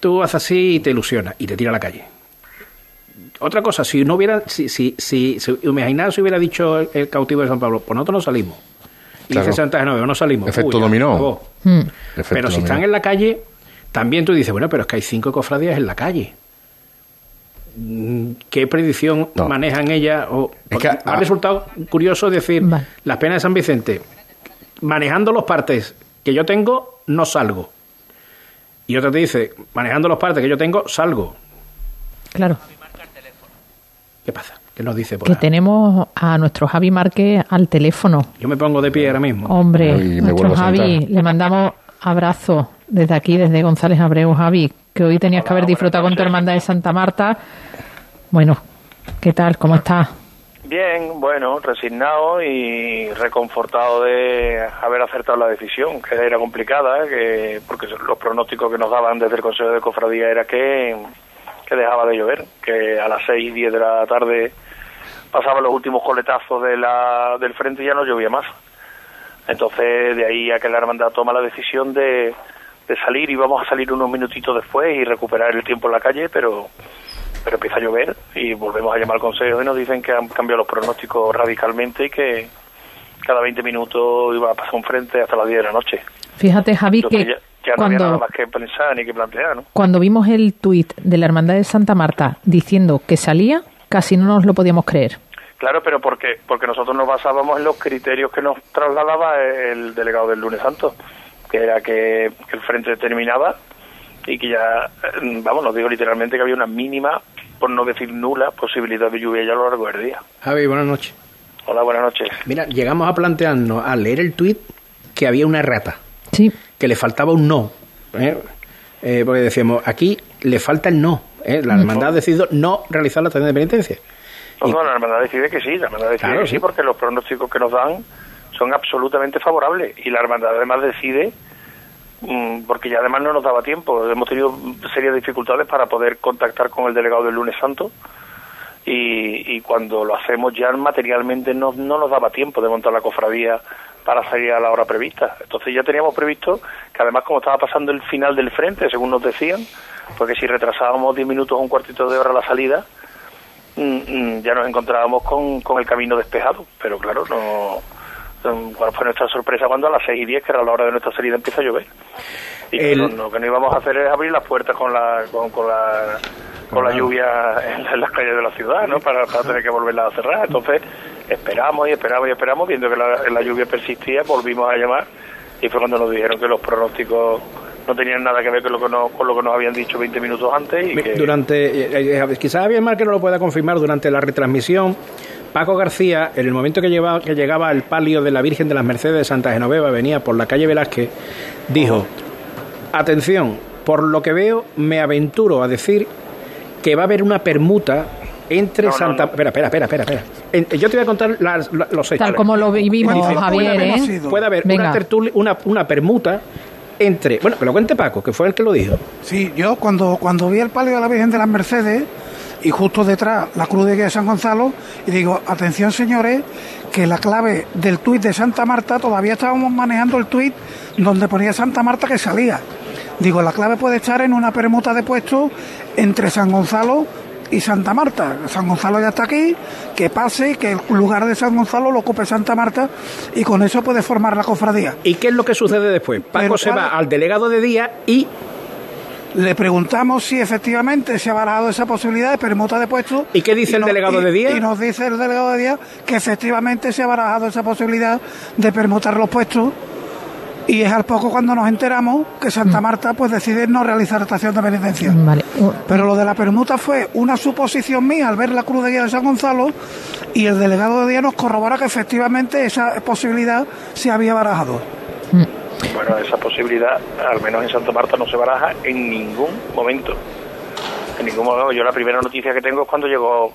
tú haces así y te ilusionas y te tira a la calle. Otra cosa, si no hubiera, si, si, si, si imaginar si hubiera dicho el, el cautivo de San Pablo, pues nosotros no salimos. Y Claro. dice Santa Genoveva, no salimos. Efecto Uy, dominó. Mm. Efecto Pero si dominó. están en la calle, también tú dices, bueno, pero es que hay cinco cofradías en la calle. Mm, ¿Qué predicción No. manejan ellas? O, Es que, ha ah, resultado curioso decir, Vale. las penas de San Vicente, manejando los partes que yo tengo, no salgo. Y otra te dice, manejando los partes que yo tengo, salgo. Claro. ¿Qué pasa? ¿Qué nos dice por Que ahí? tenemos a nuestro Javi Márquez al teléfono. Yo me pongo de pie ahora mismo. Hombre, nuestro Javi, le mandamos abrazo desde aquí, desde González Abreu, Javi, que hoy tenías que haber disfrutado con tu hermandad de Santa Marta. Bueno, ¿qué tal? ¿Cómo estás? Bien, bueno, resignado y reconfortado de haber acertado la decisión, que era complicada, ¿eh? que porque los pronósticos que nos daban desde el Consejo de Cofradía era que, que dejaba de llover, que a las 6 y 10 de la tarde pasaban los últimos coletazos de la, del frente y ya no llovía más. Entonces, de ahí a que la hermandad toma la decisión de, de salir y vamos a salir unos minutitos después y recuperar el tiempo en la calle, pero pero empieza a llover y volvemos a llamar al consejo y nos dicen que han cambiado los pronósticos radicalmente y que cada 20 minutos iba a pasar un frente hasta las 10 de la noche. Fíjate, Javi, Entonces que ya, ya no había nada cuando, más que pensar ni que plantear, ¿no? cuando vimos el tuit de la Hermandad de Santa Marta diciendo que salía, casi no nos lo podíamos creer. Claro, pero porque porque nosotros nos basábamos en los criterios que nos trasladaba el delegado del lunes santo, que era que, que el frente terminaba y que ya, eh, vamos, nos digo literalmente que había una mínima, por no decir nula, posibilidad de lluvia ya a lo largo del día. Javi, buenas noches. Hola, buenas noches. Mira, llegamos a plantearnos al leer el tuit que había una rata. Sí, que le faltaba un no. ¿eh? Eh, porque decíamos, aquí le falta el no. ¿eh? La hermandad ha decidido no realizar la tarea de penitencia. No, Y- no, la hermandad decide que sí, la hermandad decide Claro, que sí, sí. porque los pronósticos que nos dan son absolutamente favorables y la hermandad además decide porque ya además no nos daba tiempo, hemos tenido serias dificultades para poder contactar con el delegado del lunes santo y, y cuando lo hacemos ya materialmente no, no nos daba tiempo de montar la cofradía para salir a la hora prevista. Entonces ya teníamos previsto que además como estaba pasando el final del frente, según nos decían, porque si retrasábamos 10 minutos o un cuartito de hora la salida, mm, mm, ya nos encontrábamos con, con el camino despejado. Pero claro, no. ¿Cuál fue nuestra sorpresa cuando a las 6 y 10, que era la hora de nuestra salida, empieza a llover? Y El- lo que no íbamos a hacer es abrir las puertas con la, con, con la, con la lluvia en, la- en las calles de la ciudad, ¿no? Para, para tener que volverla a cerrar. Entonces, esperamos y esperamos y esperamos, viendo que la, la lluvia persistía, volvimos a llamar y fue cuando nos dijeron que los pronósticos no tenían nada que ver con lo que nos, con lo que nos habían dicho 20 minutos antes y que... Durante, eh, eh, quizás Javier Márquez no lo pueda confirmar, durante la retransmisión, Paco García, en el momento que, llevaba, que llegaba al palio de la Virgen de las Mercedes de Santa Genoveva, venía por la calle Velázquez, dijo, atención, por lo que veo, me aventuro a decir que va a haber una permuta entre No, no, Santa... no. Espera, espera, espera, espera. espera. En- yo te voy a contar las- la- los hechos. tal como lo vivimos, Dice, Javier, puede haber, ¿eh? puede haber una, tertulia- una, una permuta entre... Bueno, que lo cuente Paco, que fue el que lo dijo. Sí, yo cuando, cuando vi el palio de la Virgen de las Mercedes y justo detrás la cruz de guía de San Gonzalo, y digo, atención señores, que la clave del tuit de Santa Marta, todavía estábamos manejando el tuit donde ponía Santa Marta que salía. Digo, la clave puede estar en una permuta de puestos entre San Gonzalo y Santa Marta. San Gonzalo ya está aquí, que pase, que el lugar de San Gonzalo lo ocupe Santa Marta y con eso puede formar la cofradía. ¿Y qué es lo que sucede después? Paco Pero se ¿cuál- va al delegado de día y Le preguntamos si efectivamente se ha barajado esa posibilidad de permuta de puestos. ¿Y qué dice el delegado y- de día? Y nos dice el delegado de día que efectivamente se ha barajado esa posibilidad de permutar los puestos. Y es al poco cuando nos enteramos que Mm. Santa Marta pues decide no realizar estación de penitencia. Vale. Uh, Pero lo de la permuta fue una suposición mía al ver la cruz de guía de San Gonzalo y el delegado de día nos corrobora que efectivamente esa posibilidad se había barajado. Bueno, esa posibilidad, al menos en Santa Marta, no se baraja en ningún momento. En ningún momento. Yo la primera noticia que tengo es cuando llegó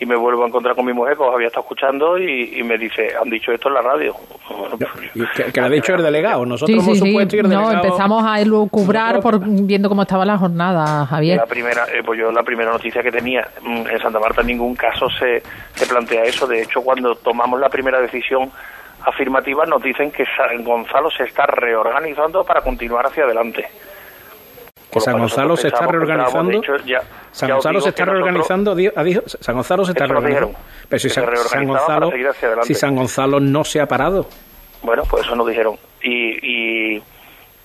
y me vuelvo a encontrar con mi mujer, que os había estado escuchando, y, y me dice, han dicho esto en la radio. Pues, que, que lo ha dicho el delegado. Nosotros sí, sí, hemos sí. supuesto y el No, delegado... empezamos a elucubrar por viendo cómo estaba la jornada, Javier. La primera, eh, pues yo la primera noticia que tenía mm, en Santa Marta en ningún caso se, se plantea eso. De hecho, cuando tomamos la primera decisión afirmativa nos dicen que San Gonzalo se está reorganizando para continuar hacia adelante. que San Gonzalo se está reorganizando. San Gonzalo se está reorganizando. San Gonzalo se está reorganizando. Pero si San, Gonzalo, si San Gonzalo no se ha parado. Bueno, pues eso nos dijeron. Y,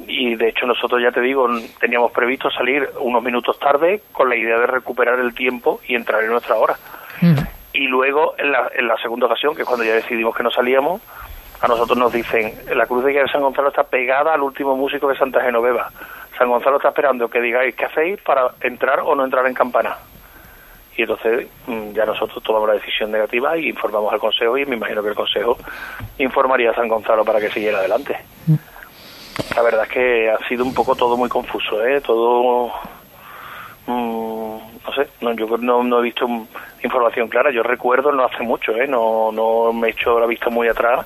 y, de hecho nosotros ya te digo, teníamos previsto salir unos minutos tarde con la idea de recuperar el tiempo y entrar en nuestra hora. Mm. Y luego, en la, en la segunda ocasión, que es cuando ya decidimos que no salíamos, a nosotros nos dicen, la cruz de San Gonzalo está pegada al último músico de Santa Genoveva. San Gonzalo está esperando que digáis qué hacéis para entrar o no entrar en campana. Y entonces mm, ya nosotros tomamos la decisión negativa y informamos al Consejo y me imagino que el Consejo informaría a San Gonzalo para que siguiera adelante. La verdad es que ha sido un poco todo muy confuso, ¿eh? Todo... Mm, no sé, no, yo no, no he visto información clara. Yo recuerdo no hace mucho, ¿eh? No, no me he hecho la vista muy atrás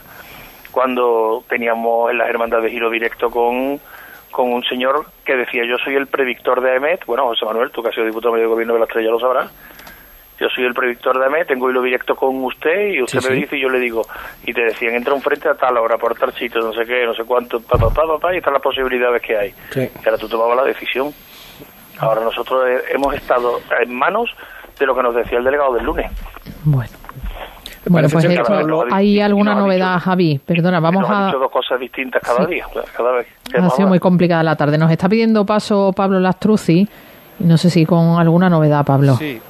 cuando teníamos en las hermandades giro directo con con un señor que decía yo soy el predictor de AEMET, bueno José Manuel, tú que has sido diputado medio gobierno de la Estrella lo sabrás, yo soy el predictor de AEMET, tengo hilo directo con usted y usted me dice y yo le digo, y te decían entra un frente a tal hora por tal sitio, no sé qué, no sé cuánto, pa, pa, pa, pa y están las posibilidades que hay. Y ahora tú tomabas la decisión. Ahora nosotros hemos estado en manos de lo que nos decía el delegado del lunes. Bueno. Bueno, pues ¿hay alguna novedad, Javi? Perdona, vamos a... dos cosas distintas cada día, cada vez. Ha sido muy complicada la tarde. Nos está pidiendo paso Pablo Lastruzzi, no sé si con alguna novedad, Pablo. Sí,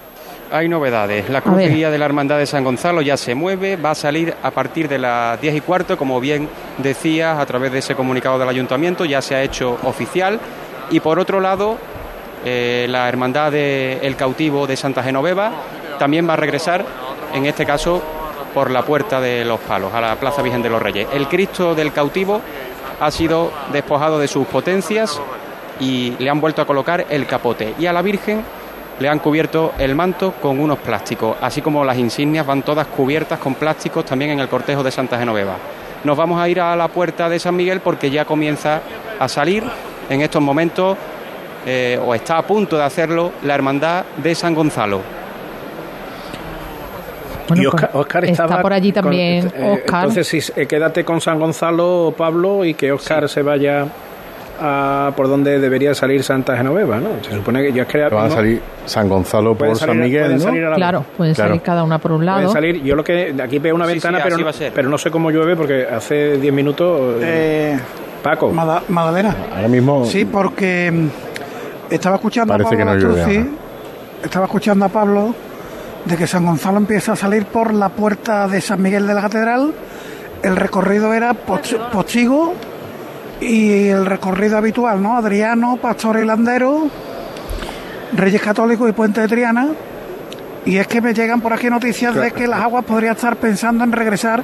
hay novedades. La cruz de guía de la Hermandad de San Gonzalo ya se mueve, va a salir a partir de las 10 y cuarto, como bien decías, a través de ese comunicado del ayuntamiento, ya se ha hecho oficial. Y por otro lado, eh, la Hermandad del El Cautivo de Santa Genoveva también va a regresar, en este caso por la Puerta de los Palos, a la Plaza Virgen de los Reyes. El Cristo del cautivo ha sido despojado de sus potencias y le han vuelto a colocar el capote. Y a la Virgen le han cubierto el manto con unos plásticos, así como las insignias van todas cubiertas con plásticos también en el cortejo de Santa Genoveva. Nos vamos a ir a la puerta de San Miguel porque ya comienza a salir en estos momentos, eh, o está a punto de hacerlo, la Hermandad de San Gonzalo y Oscar, está por allí también. Eh, entonces, sí, eh, quédate con San Gonzalo, Pablo, y que Oscar se vaya a por donde debería salir Santa Genoveva, ¿no? Se supone que yo es que va a salir San Gonzalo por San Miguel, ¿no? Claro, pueden salir cada una por un lado. Pueden salir, yo lo que aquí veo una ventana, pero, no, pero no sé cómo llueve porque hace 10 minutos. Eh, Paco. Madalena. Ahora mismo. Sí, porque estaba escuchando Parece a Pablo que no estaba escuchando a Pablo de que San Gonzalo empieza a salir por la puerta de San Miguel de la Catedral. El recorrido era Pochigo y el recorrido habitual, ¿no? Adriano, Pastor Hilandero, Reyes Católicos y Puente de Triana. Y es que me llegan por aquí noticias de que las aguas podrían estar pensando en regresar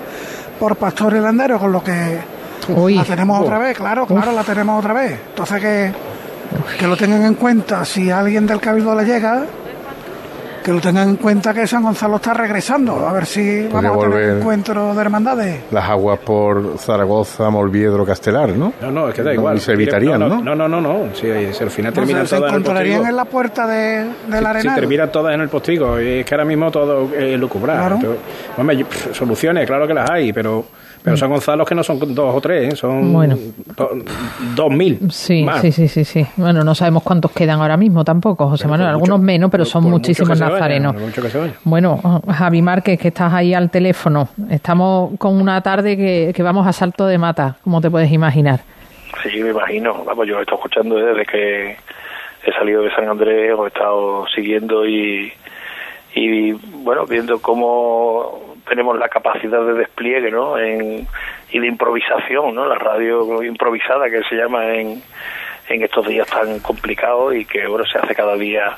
por Pastor Hilandero, con lo que la tenemos otra vez, claro, claro, la tenemos otra vez. Entonces que, que lo tengan en cuenta si alguien del Cabildo le llega que lo tengan en cuenta que San Gonzalo está regresando, a ver si vamos a tener un encuentro de hermandades. Las aguas por Zaragoza, Molviedro, Castelar, ¿no? No, no, es que da igual. Y se evitarían, ¿no? No, no, no, no. Si, al final terminan todas en el encontrarían en la puerta de, de la arena. Si terminan todas en el postigo, es que ahora mismo todo es lucubrar. Claro. hombre, soluciones, claro que las hay, pero pero San Gonzalo que no son dos o tres, ¿eh? son bueno. dos mil. Sí, sí, sí, sí, sí. Bueno, no sabemos cuántos quedan ahora mismo tampoco, José Manuel. Algunos menos, pero son muchísimos nazarenos. bueno, Javi Márquez, que estás ahí al teléfono. Estamos con una tarde que, que vamos a salto de mata, como te puedes imaginar. Sí, me imagino. Vamos, yo he estado escuchando desde que he salido de San Andrés, he estado siguiendo y, y bueno, viendo cómo tenemos la capacidad de despliegue ¿no? en, y de improvisación, ¿no? la radio improvisada que se llama en, en estos días tan complicados y que bueno, se hace cada día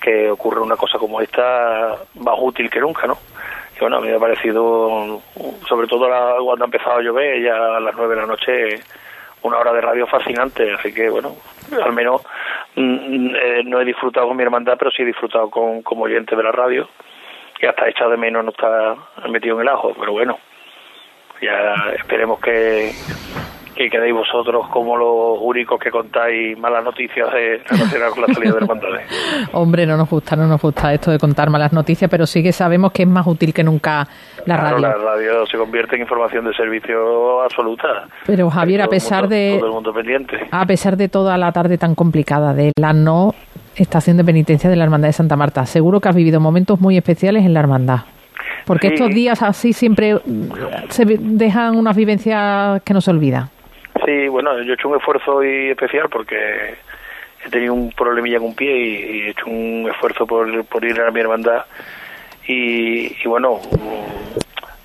que ocurre una cosa como esta más útil que nunca, ¿no? Y bueno, a mí me ha parecido, sobre todo cuando ha empezado a llover, ya a las nueve de la noche, una hora de radio fascinante, así que bueno, al menos mm, eh, no he disfrutado con mi hermandad, pero sí he disfrutado con, como oyente de la radio y hasta echado de menos no está metido en el ajo, pero bueno, ya esperemos que, que quedéis vosotros como los únicos que contáis malas noticias relacionadas con la salida del hermandades. Hombre, no nos gusta, no nos gusta esto de contar malas noticias, pero sí que sabemos que es más útil que nunca la radio. La radio se convierte en información de servicio absoluta. Pero Javier, a pesar de todo el mundo pendiente. a pesar de toda la tarde tan complicada de la no estación de penitencia de la Hermandad de Santa Marta, seguro que has vivido momentos muy especiales en la hermandad. Porque estos días así siempre se dejan unas vivencias que no se olvidan. Sí, bueno, yo he hecho un esfuerzo hoy especial porque he tenido un problemilla en un pie y, he hecho un esfuerzo por, por ir a mi hermandad y, bueno,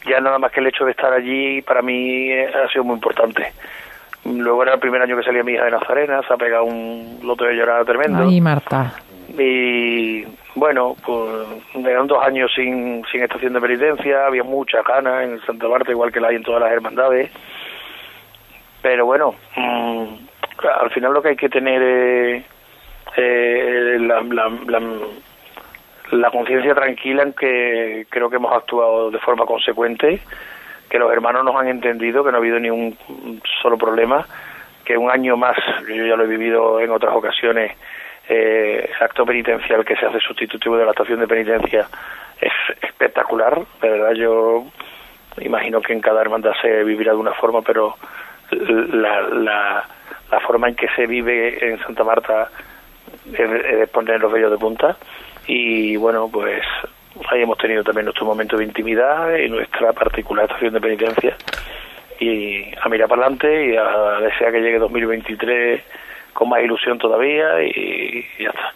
ya nada más que el hecho de estar allí para mí ha sido muy importante. Luego era el primer año que salía mi hija de Nazarena, se ha pegado un lote de llorada tremendo. Ay, Marta. Y bueno, pues eran dos años sin, sin estación de penitencia, había mucha gana en Santa Marta, igual que la hay en todas las hermandades. Pero bueno, mm, al final lo que hay que tener es eh, la, la, conciencia tranquila en que creo que hemos actuado de forma consecuente, que los hermanos nos han entendido, que no ha habido ni un solo problema, que un año más, yo ya lo he vivido en otras ocasiones, eh, acto penitencial que se hace sustitutivo de la estación de penitencia es espectacular, de verdad yo imagino que en cada hermandad se vivirá de una forma, pero la, forma en que se vive en Santa Marta es, poner los vellos de punta y bueno pues ahí hemos tenido también nuestro momento de intimidad y nuestra particular estación de penitencia y a mirar para adelante y a desear que llegue 2023 con más ilusión todavía y, ya está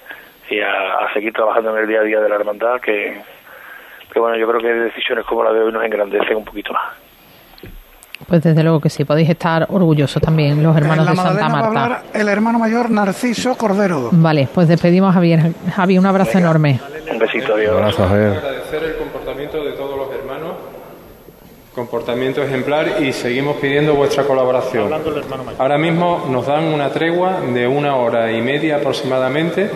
y a, seguir trabajando en el día a día de la hermandad que, que bueno yo creo que decisiones como la de hoy nos engrandecen un poquito más pues desde luego que sí, podéis estar orgullosos también los hermanos de Santa Marta. el hermano mayor Narciso Cordero. Vale, pues despedimos a Javier. Javi, un abrazo enorme. Un besito, adiós. Gracias, Javier. Agradecer el comportamiento de todos los hermanos, comportamiento ejemplar y seguimos pidiendo vuestra colaboración. Ahora mismo nos dan una tregua de una hora y media aproximadamente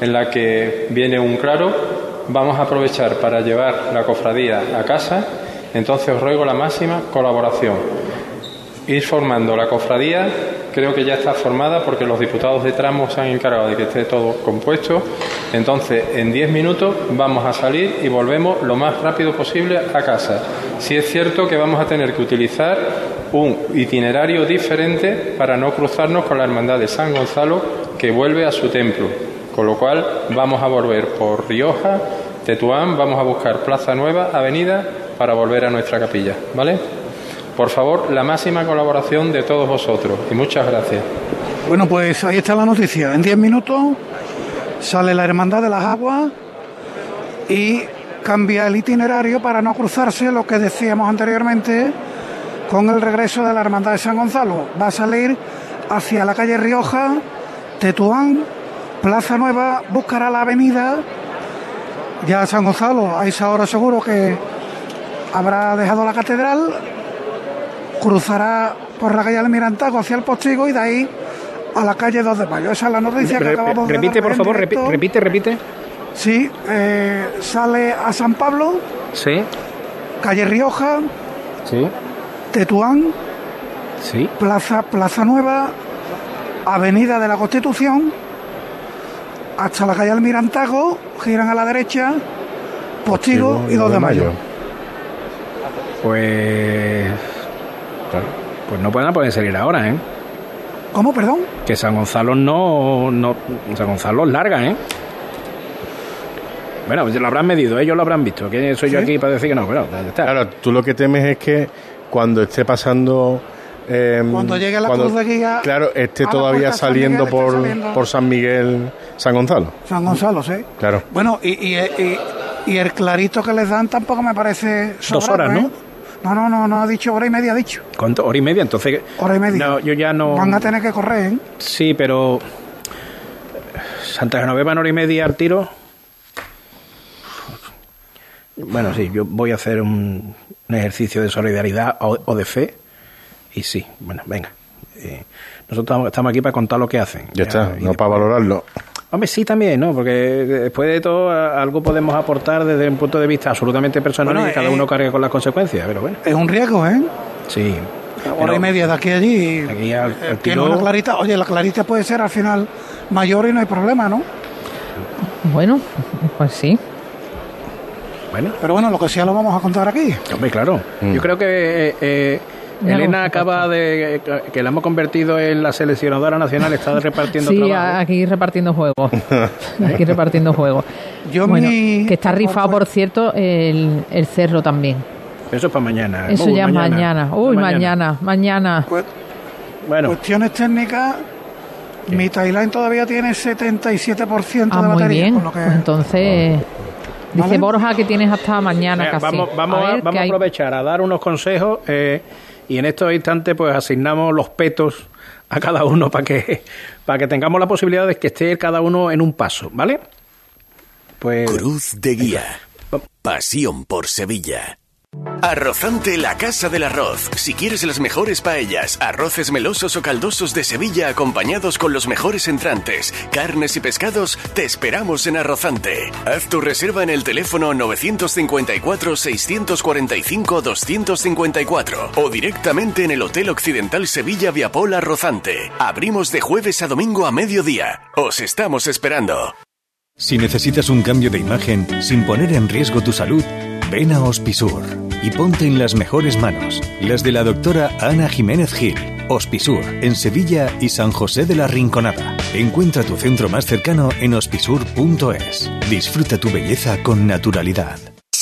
en la que viene un claro. Vamos a aprovechar para llevar la cofradía a casa entonces os ruego la máxima colaboración. Ir formando la cofradía, creo que ya está formada porque los diputados de tramo se han encargado de que esté todo compuesto. Entonces, en 10 minutos vamos a salir y volvemos lo más rápido posible a casa. Si es cierto que vamos a tener que utilizar un itinerario diferente para no cruzarnos con la Hermandad de San Gonzalo que vuelve a su templo. Con lo cual vamos a volver por Rioja, Tetuán, vamos a buscar Plaza Nueva, Avenida para volver a nuestra capilla, ¿vale? Por favor, la máxima colaboración de todos vosotros y muchas gracias. Bueno, pues ahí está la noticia. En 10 minutos sale la Hermandad de las Aguas y cambia el itinerario para no cruzarse lo que decíamos anteriormente con el regreso de la Hermandad de San Gonzalo. Va a salir hacia la calle Rioja, Tetuán, Plaza Nueva, buscará la avenida. Ya San Gonzalo, a esa hora seguro que habrá dejado la catedral, cruzará por la calle Almirantago hacia el Postigo y de ahí a la calle 2 de Mayo. Esa es la noticia que acabamos de Repite, por favor, repite, repite. Sí, eh, sale a San Pablo. Sí. Calle Rioja. Sí. Tetuán. Sí. Plaza, Plaza Nueva. Avenida de la Constitución. Hasta la calle Almirantago. Giran a la derecha. Postigo, y 2 de, mayo. Pues. Pues no pueden poder salir ahora, ¿eh? ¿Cómo, perdón? Que San Gonzalo no. no San Gonzalo es larga, ¿eh? Bueno, lo habrán medido, ellos lo habrán visto. ¿Quién soy yo aquí para decir que no? Bueno, ya está. Claro, tú lo que temes es que cuando esté pasando. Em, cuando llegue la cruz de guía. Claro, esté todavía saliendo por, por San Miguel, San Gonzalo. San Gonzalo, sí. Claro. Bueno, y, y, y, el clarito que les dan tampoco me parece. Dos horas, ¿no? ¿eh? No, no, no, no ha dicho hora y media, ha dicho. ¿Cuánto? ¿Hora y media? Entonces. Hora y media. No, yo ya no. Van a tener que correr, ¿eh? Sí, pero. Santa Genoveva en hora y media al tiro. Bueno, sí, yo voy a hacer un, ejercicio de solidaridad o, de fe. Y sí, bueno, venga. Eh, nosotros estamos aquí para contar lo que hacen. Ya, está, no para valorarlo. Hombre, sí también, ¿no? Porque después de todo algo podemos aportar desde un punto de vista absolutamente personal y cada eh, uno cargue con las consecuencias, pero bueno. Es un riesgo, ¿eh? Sí. hora y media de aquí a allí. tiene una clarita. Oye, la clarita puede ser al final mayor y no hay problema, ¿no? Bueno, pues sí. Bueno. Pero bueno, lo que sea lo vamos a contar aquí. Hombre, claro. Mm. Yo creo que eh, eh, Elena acaba de que la hemos convertido en la seleccionadora nacional, está repartiendo sí, aquí repartiendo juegos. aquí repartiendo juegos. Yo bueno, que está rifado, por cierto, el, el cerro también. Eso es para mañana. Eso ya es mañana. Uy, mañana, mañana. Bueno. Cuestiones técnicas. Mi Thailand todavía tiene 77% ah, de muy Bien. Pues entonces, dice Borja que tienes hasta mañana casi. Vamos, vamos, a, vamos a aprovechar a dar unos consejos eh, y en estos instantes pues asignamos los petos a cada uno para que, para que tengamos la posibilidad de que esté cada uno en un paso, ¿vale? Pues... Cruz de Guía. Pasión por Sevilla. Arrozante la Casa del Arroz. Si quieres las mejores paellas, arroces melosos o caldosos de Sevilla acompañados con los mejores entrantes, carnes y pescados, te esperamos en Arrozante. Haz tu reserva en el teléfono 954-645-254 o directamente en el Hotel Occidental Sevilla Viapol Arrozante. Abrimos de jueves a domingo a mediodía. Os estamos esperando. Si necesitas un cambio de imagen sin poner en riesgo tu salud, ven a Hospisur y ponte en las mejores manos, las de la doctora Ana Jiménez Gil. Hospisur, en Sevilla y San José de la Rinconada. Encuentra tu centro más cercano en hospisur.es. Disfruta tu belleza con naturalidad.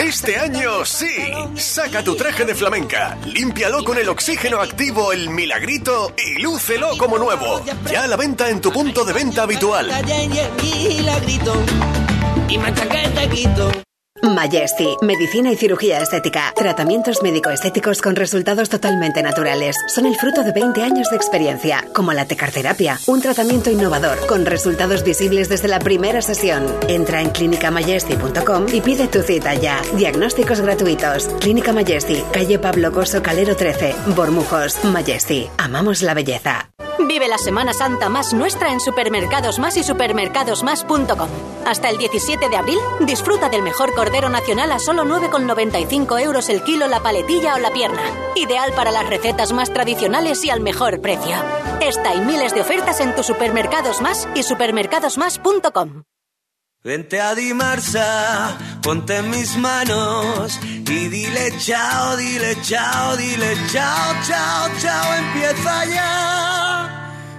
este año sí. Saca tu traje de flamenca, límpialo con el oxígeno activo El Milagrito y lúcelo como nuevo. Ya a la venta en tu punto de venta habitual. Majesty, medicina y cirugía estética. Tratamientos médico-estéticos con resultados totalmente naturales. Son el fruto de 20 años de experiencia, como la tecarterapia, un tratamiento innovador con resultados visibles desde la primera sesión. Entra en clinicamajesty.com y pide tu cita ya. Diagnósticos gratuitos. Clínica Majesty, calle Pablo Coso Calero 13, Bormujos. Majesty, amamos la belleza. Vive la Semana Santa más nuestra en Supermercados Más y supermercadosmás.com. Hasta el 17 de abril, disfruta del mejor cordero nacional a solo 9,95 euros el kilo la paletilla o la pierna. Ideal para las recetas más tradicionales y al mejor precio. Esta y miles de ofertas en tus Supermercados Más y supermercadosmás.com. Vente a Dimarsa, ponte mis manos y dile chao, dile chao, dile chao, chao, chao, empieza ya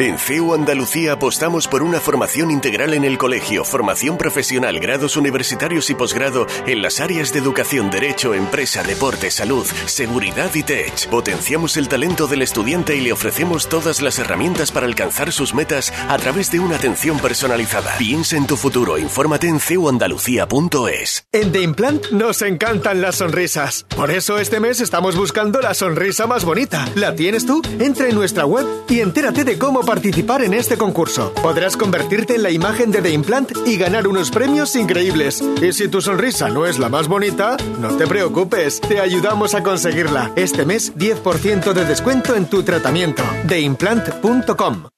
en CEU Andalucía apostamos por una formación integral en el colegio, formación profesional, grados universitarios y posgrado en las áreas de educación, derecho, empresa, deporte, salud, seguridad y tech. Potenciamos el talento del estudiante y le ofrecemos todas las herramientas para alcanzar sus metas a través de una atención personalizada. Piensa en tu futuro, infórmate en ceuandalucía.es. En The Implant nos encantan las sonrisas. Por eso este mes estamos buscando la sonrisa más bonita. ¿La tienes tú? Entra en nuestra web y entérate de cómo participar en este concurso. Podrás convertirte en la imagen de The Implant y ganar unos premios increíbles. Y si tu sonrisa no es la más bonita, no te preocupes, te ayudamos a conseguirla. Este mes 10% de descuento en tu tratamiento. TheImplant.com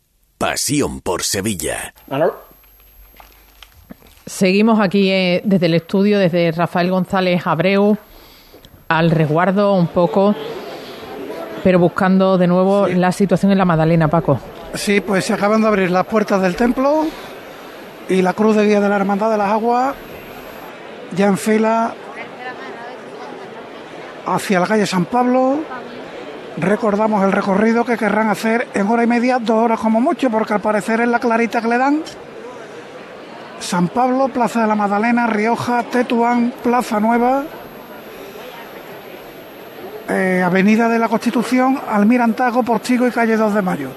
Pasión por Sevilla. Seguimos aquí eh, desde el estudio, desde Rafael González Abreu, al resguardo un poco, pero buscando de nuevo la situación en la Madalena, Paco. Sí, pues se acaban de abrir las puertas del templo y la cruz de guía de la Hermandad de las Aguas ya en fila hacia la calle San Pablo Recordamos el recorrido que querrán hacer en hora y media, dos horas como mucho, porque al parecer es la clarita que le dan. San Pablo, Plaza de la Magdalena, Rioja, Tetuán, Plaza Nueva, eh, Avenida de la Constitución, Almirantago, Portigo y Calle 2 de Mayo.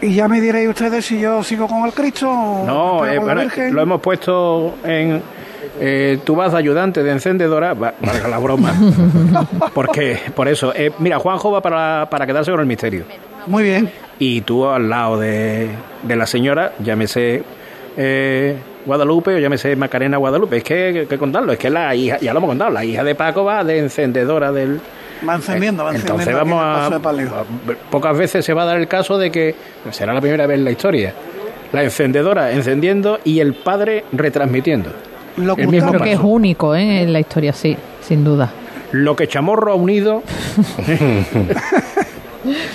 Y ya me diréis ustedes si yo sigo con el Cristo o no, eh, lo hemos puesto en eh, tú vas de ayudante de encendedora, valga la broma, porque por eso, eh, mira, Juanjo va para, para quedarse con el misterio. Muy bien. Y tú al lado de, de la señora, llámese eh, Guadalupe o llámese Macarena Guadalupe, es que, que, contarlo, es que la hija, ya lo hemos contado, la hija de Paco va de encendedora del... Va encendiendo, va encendiendo. Entonces vamos a, Pocas veces se va a dar el caso de que será la primera vez en la historia. La encendedora encendiendo y el padre retransmitiendo. Lo el mismo Creo que es único ¿eh? en la historia, sí, sin duda. Lo que Chamorro ha unido.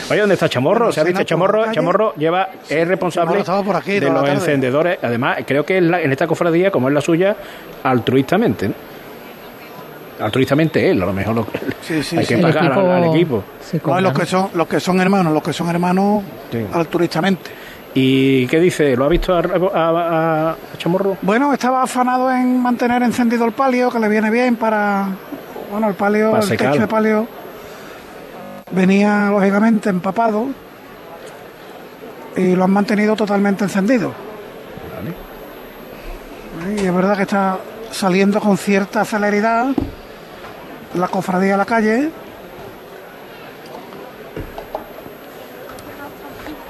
Oye, ¿dónde está Chamorro? ¿Se ha visto Chamorro? Chamorro lleva, es responsable de los encendedores. Además, creo que en esta cofradía, como es la suya, altruistamente. Altruistamente él, a lo mejor lo, hay que pagar al, equipo. los, que son, los que son hermanos, los que son hermanos altruistamente. ¿Y qué dice? ¿Lo ha visto a, Chamorro? Bueno, estaba afanado en mantener encendido el palio, que le viene bien para. Bueno, el palio, el techo de palio venía lógicamente empapado y lo han mantenido totalmente encendido. Y es verdad que está saliendo con cierta celeridad la cofradía a la calle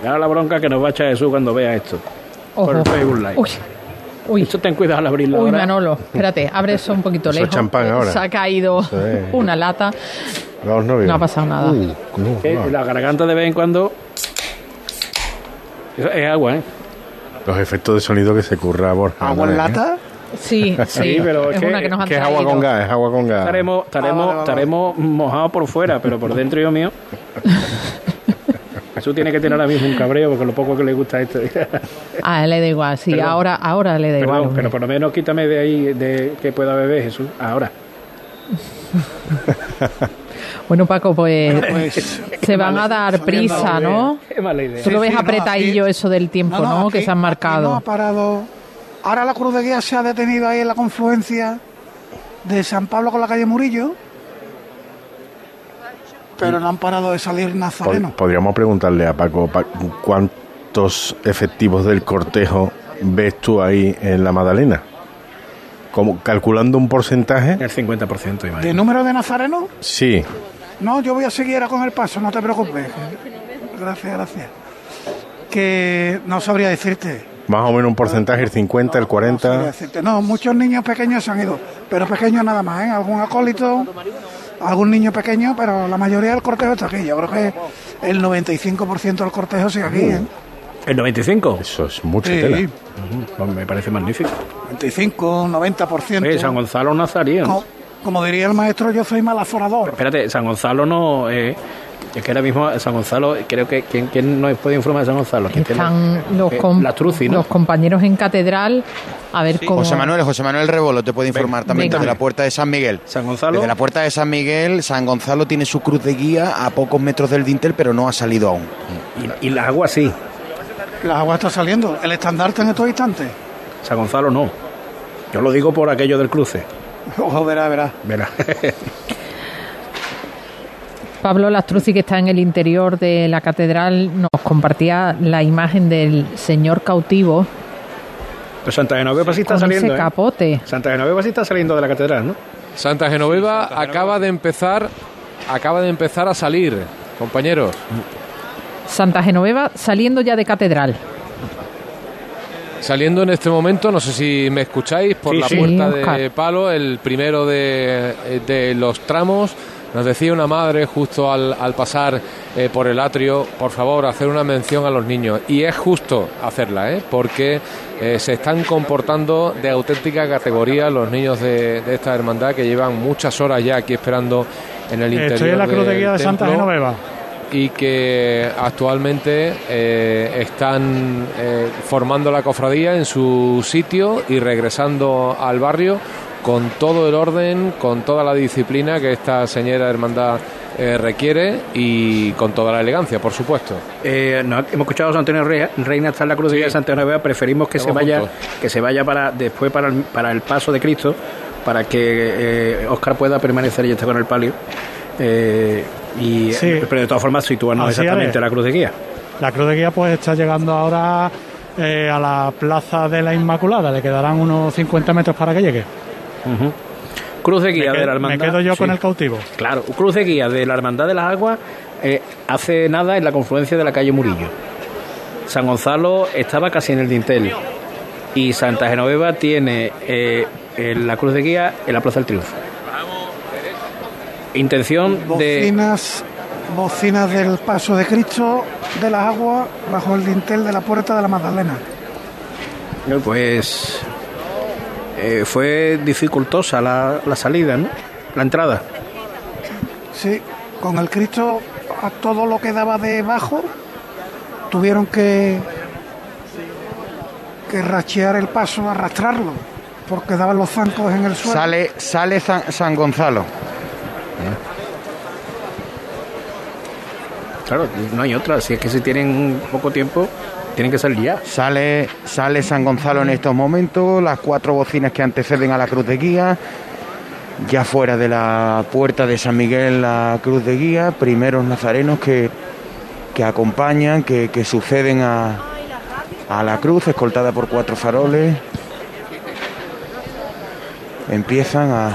Mira la bronca que nos va a echar Jesús cuando vea esto. Por el Facebook Live. Uy. Uy. Esto ten cuidado al abrirlo. Uy, Manolo, espérate, abre eso un poquito lejos. champán ahora. Se ha caído una lata. no, ha pasado nada. La garganta de vez en cuando es agua, ¿eh? Los efectos de sonido que se curra Borja. ¿Agua en lata? Sí, sí, pero es, una que nos han que es agua con gas, es agua con gas. Estaremos, estaremos, ah, estaremos mojados por fuera, pero por dentro, yo mío. Eso tiene que tener ahora mismo un cabreo porque lo poco que le gusta esto. A él le da igual, sí, ahora, ahora le da igual. Pero por lo menos quítame de ahí de que pueda beber Jesús, ahora. Bueno, Paco, pues, pues se van a dar prisa, ¿no? Qué mala idea. Tú lo ves apretadillo eso del tiempo, ¿no? que se han marcado. No ha parado. Ahora la Cruz de Guía se ha detenido ahí en la confluencia de San Pablo con la calle Murillo pero no han parado de salir nazarenos. Podríamos preguntarle a Paco cuántos efectivos del cortejo ves tú ahí en la Madalena. Como calculando un porcentaje. El 50%, ¿De número de nazarenos? Sí. No, yo voy a seguir con el paso, no te preocupes. Gracias, gracias. Que no sabría decirte. Más o menos un porcentaje, el 50, el 40. No, no, muchos niños pequeños se han ido, pero pequeños nada más, ¿eh? Algún acólito, algún niño pequeño, pero la mayoría del cortejo está aquí. Yo creo que el 95% del cortejo sigue aquí. ¿eh? ¿El 95? Eso es mucho tela. Pues me parece magnífico. 95, 90%. San Gonzalo Nazarín. como diría el maestro, yo soy malaforador. Espérate, San Gonzalo no... Eh, es que ahora mismo San Gonzalo, creo que ¿quién, quién nos puede informar de San Gonzalo? Están los, eh, los compañeros en catedral. A ver cómo. José Manuel, José Manuel Rebolo te puede informar también desde la puerta de San Miguel. San Gonzalo. Desde la puerta de San Miguel, San Gonzalo tiene su cruz de guía a pocos metros del dintel, pero no ha salido aún. Y, y las aguas sí. Las aguas está saliendo. El estandarte en estos instantes. San Gonzalo no. Yo lo digo por aquello del cruce. Ojo, verá, verá. Verá. Pablo Lastrucci, que está en el interior de la catedral, nos compartía la imagen del señor cautivo. Pues Santa Genoveva sí está saliendo. Ese ¿eh? capote. Santa Genoveva sí está saliendo de la catedral, ¿no? Santa Genoveva acaba de empezar, acaba de empezar a salir, compañeros. Santa Genoveva saliendo ya de catedral. Saliendo en este momento, no sé si me escucháis, por la puerta de palo, el primero de, de los tramos nos decía una madre justo al, pasar eh, por el atrio, por favor, hacer una mención a los niños. Y es justo hacerla, ¿eh? porque eh, se están comportando de auténtica categoría los niños de, esta hermandad que llevan muchas horas ya aquí esperando en el interior. Estoy en la cruz de guía de Santa Genoveva y que actualmente eh, están formando la cofradía en su sitio y regresando al barrio con todo el orden, con toda la disciplina que esta señora hermandad eh, requiere y con toda la elegancia, por supuesto. Eh, hemos escuchado a San Antonio Reina está en la cruz de Santa Antonio preferimos que se vaya que se vaya para después para el, para el paso de Cristo para que Oscar eh, pueda permanecer y esté con el palio. y pero de todas formas situarnos exactamente la cruz de guía. La cruz de guía pues está llegando ahora a la plaza de la Inmaculada, le quedarán unos 50 metros para que llegue. Cruz de guía de la hermandad. Me quedo yo con el cautivo. Claro, cruz de guía de la hermandad de las aguas eh, hace nada en la confluencia de la calle Murillo. San Gonzalo estaba casi en el dintel y Santa Genoveva tiene eh, la cruz de guía en la Plaza del Triunfo. Intención bocinas, de bocinas del Paso de Cristo de las aguas bajo el dintel de la Puerta de la Magdalena. Pues eh, fue dificultosa la, la salida, ¿no? La entrada. Sí, con el Cristo a todo lo que daba debajo tuvieron que que rachear el paso, arrastrarlo, porque daban los zancos en el suelo. Sale, sale San, Gonzalo. Claro, no hay otra, si es que si tienen poco tiempo, tienen que salir ya. Sale, sale San Gonzalo en estos momentos, las cuatro bocinas que anteceden a la cruz de guía. Ya fuera de la puerta de San Miguel la cruz de guía, primeros nazarenos que, que acompañan, que, suceden a, a la cruz, escoltada por cuatro faroles. Empiezan a,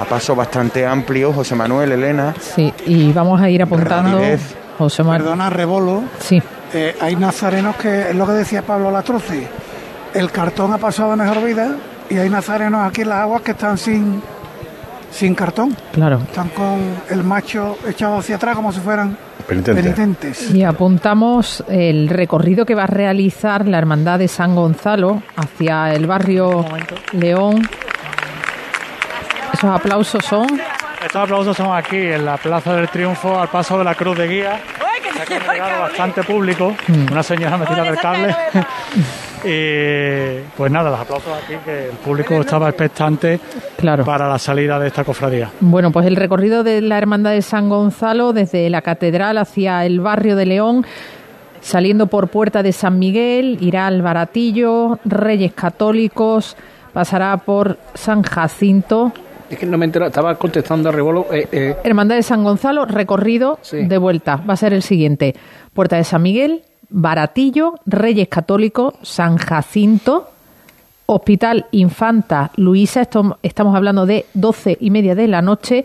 a paso bastante amplio, José Manuel, Elena. Sí, y vamos a ir apuntando. José Manuel. Perdona, Rebolo. Sí. Eh, hay nazarenos que, es lo que decía Pablo Latroci, el cartón ha pasado a mejor vida y hay nazarenos aquí en las aguas que están sin, sin cartón. Claro. Están con el macho echado hacia atrás como si fueran penitentes. Y apuntamos el recorrido que va a realizar la Hermandad de San Gonzalo hacia el barrio León. Esos aplausos son. Estos aplausos son aquí, en la Plaza del Triunfo, al paso de la Cruz de Guía Ha bastante público, mm. una señora metida del cable. y pues nada, los aplausos aquí, que el público estaba expectante claro. para la salida de esta cofradía. Bueno, pues el recorrido de la Hermandad de San Gonzalo desde la Catedral hacia el barrio de León. Saliendo por Puerta de San Miguel, irá al Baratillo, Reyes Católicos, pasará por San Jacinto, es que no me entero, estaba contestando a Rebolo. Eh, eh. Hermandad de San Gonzalo, recorrido de vuelta. Va a ser el siguiente. Puerta de San Miguel, Baratillo, Reyes Católicos, San Jacinto, Hospital Infanta Luisa, estamos hablando de doce y media de la noche,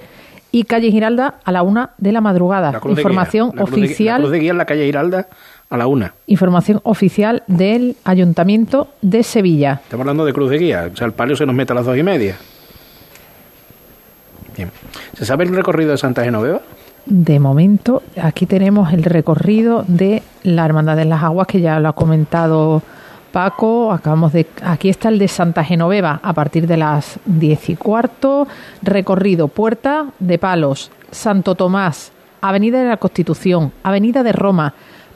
y calle Giralda a la una de la madrugada. Información oficial. La cruz de guía en la calle Giralda a la una. Información oficial del Ayuntamiento de Sevilla. Estamos hablando de cruz de guía, o sea, el palio se nos mete a las dos y media. ¿Se sabe el recorrido de Santa Genoveva? De momento, aquí tenemos el recorrido de la Hermandad de las Aguas, que ya lo ha comentado Paco, acabamos de. Aquí está el de Santa Genoveva a partir de las diez y cuarto. Recorrido Puerta de Palos, Santo Tomás, Avenida de la Constitución, Avenida de Roma,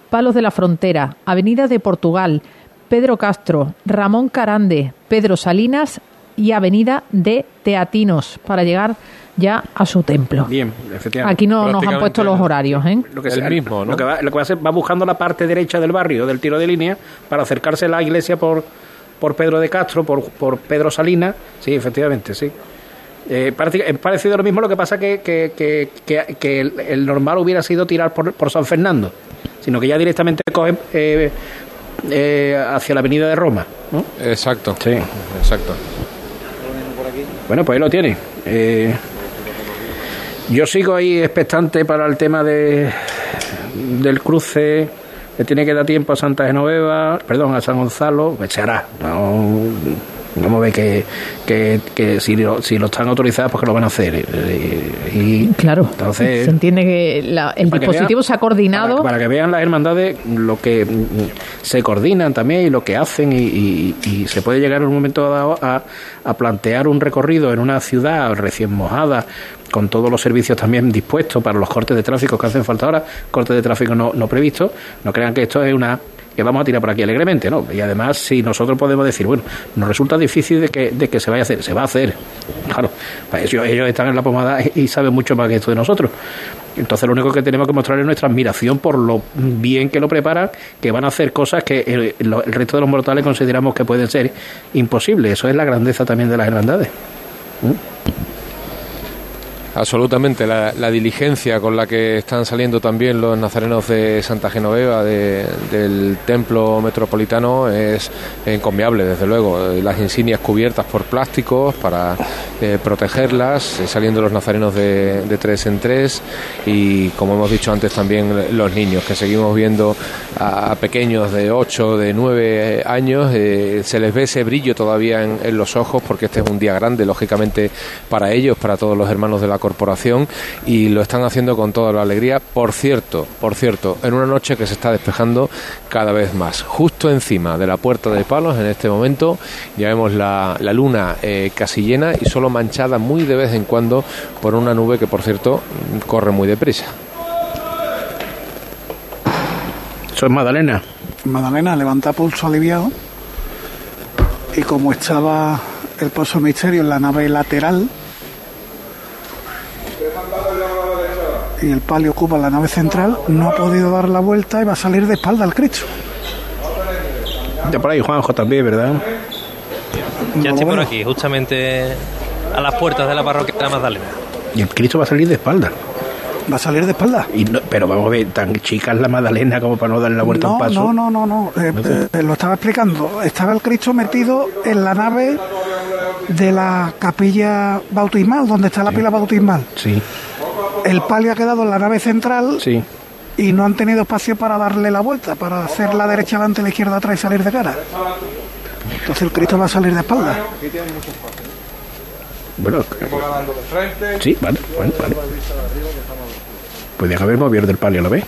Palos de la Frontera, Avenida de Portugal, Pedro Castro, Ramón Carande, Pedro Salinas y Avenida de Teatinos para llegar ya a su templo. Bien, efectivamente. Aquí no nos han puesto los horarios, ¿eh? Lo que, el mismo, lo que, va, a hacer, va buscando la parte derecha del barrio del tiro de línea para acercarse a la iglesia por, por Pedro de Castro, por, por Pedro Salinas. Sí, efectivamente, sí. Eh, es parecido a lo mismo, lo que pasa que, que, que, el, normal hubiera sido tirar por, por San Fernando, sino que ya directamente coge eh, eh, hacia la avenida de Roma. ¿no? Exacto. Sí. Exacto. Bueno, pues ahí lo tiene. Yo sigo ahí expectante para el tema de del cruce. Le tiene que dar tiempo a Santa Genoveva, perdón, a San Gonzalo, pues se hará. No, Vamos a ver que, que, si, lo, si lo están autorizados, pues que lo van a hacer. Y, claro, entonces, se entiende que el dispositivo se ha coordinado. Para, que vean las hermandades lo que mm, se coordinan también y lo que hacen y, se puede llegar en un momento dado a, a plantear un recorrido en una ciudad recién mojada con todos los servicios también dispuestos para los cortes de tráfico que hacen falta ahora, cortes de tráfico no, no previstos, no crean que esto es una que vamos a tirar por aquí alegremente, ¿no? Y además, si nosotros podemos decir, bueno, nos resulta difícil de que, de que se vaya a hacer, se va a hacer. Claro, pues ellos, ellos están en la pomada y saben mucho más que esto de nosotros. Entonces, lo único que tenemos que mostrar es nuestra admiración por lo bien que lo preparan, que van a hacer cosas que el, resto de los mortales consideramos que pueden ser imposibles. Eso es la grandeza también de las hermandades. ¿Mm? Absolutamente, la, diligencia con la que están saliendo también los nazarenos de Santa Genoveva del templo metropolitano es encomiable, desde luego. Las insignias cubiertas por plásticos para eh, protegerlas, eh, saliendo los nazarenos de, tres en tres y, como hemos dicho antes, también los niños, que seguimos viendo a, pequeños de 8, de 9 años, eh, se les ve ese brillo todavía en, en los ojos porque este es un día grande, lógicamente, para ellos, para todos los hermanos de la corporación y lo están haciendo con toda la alegría. Por cierto, por cierto, en una noche que se está despejando cada vez más. Justo encima de la puerta de palos, en este momento, ya vemos la, luna eh, casi llena y solo manchada muy de vez en cuando por una nube que, por cierto, corre muy deprisa. Eso es Madalena. Madalena levanta pulso aliviado y como estaba el pozo misterio en la nave lateral, y el palio ocupa la nave central, no ha podido dar la vuelta y va a salir de espalda al Cristo. Ya por ahí Juanjo también, ¿verdad? ya estoy por aquí, justamente a las puertas de la parroquia de la Magdalena. Y el Cristo va a salir de espalda. ¿Va a salir de espalda? Y pero vamos a ver, tan chica es la Magdalena como para no darle la vuelta no, un paso. No, no, no, no. Eh, eh, lo estaba explicando. Estaba el Cristo metido en la nave de la capilla bautismal, donde está la pila bautismal. Sí el palio ha quedado en la nave central sí. y no han tenido espacio para darle la vuelta, para hacer la derecha adelante, la izquierda atrás y salir de cara. Entonces el Cristo va a salir de espalda. Bueno, sí, vale, vale, vale. Podrían haber movido del palio, ¿lo ves?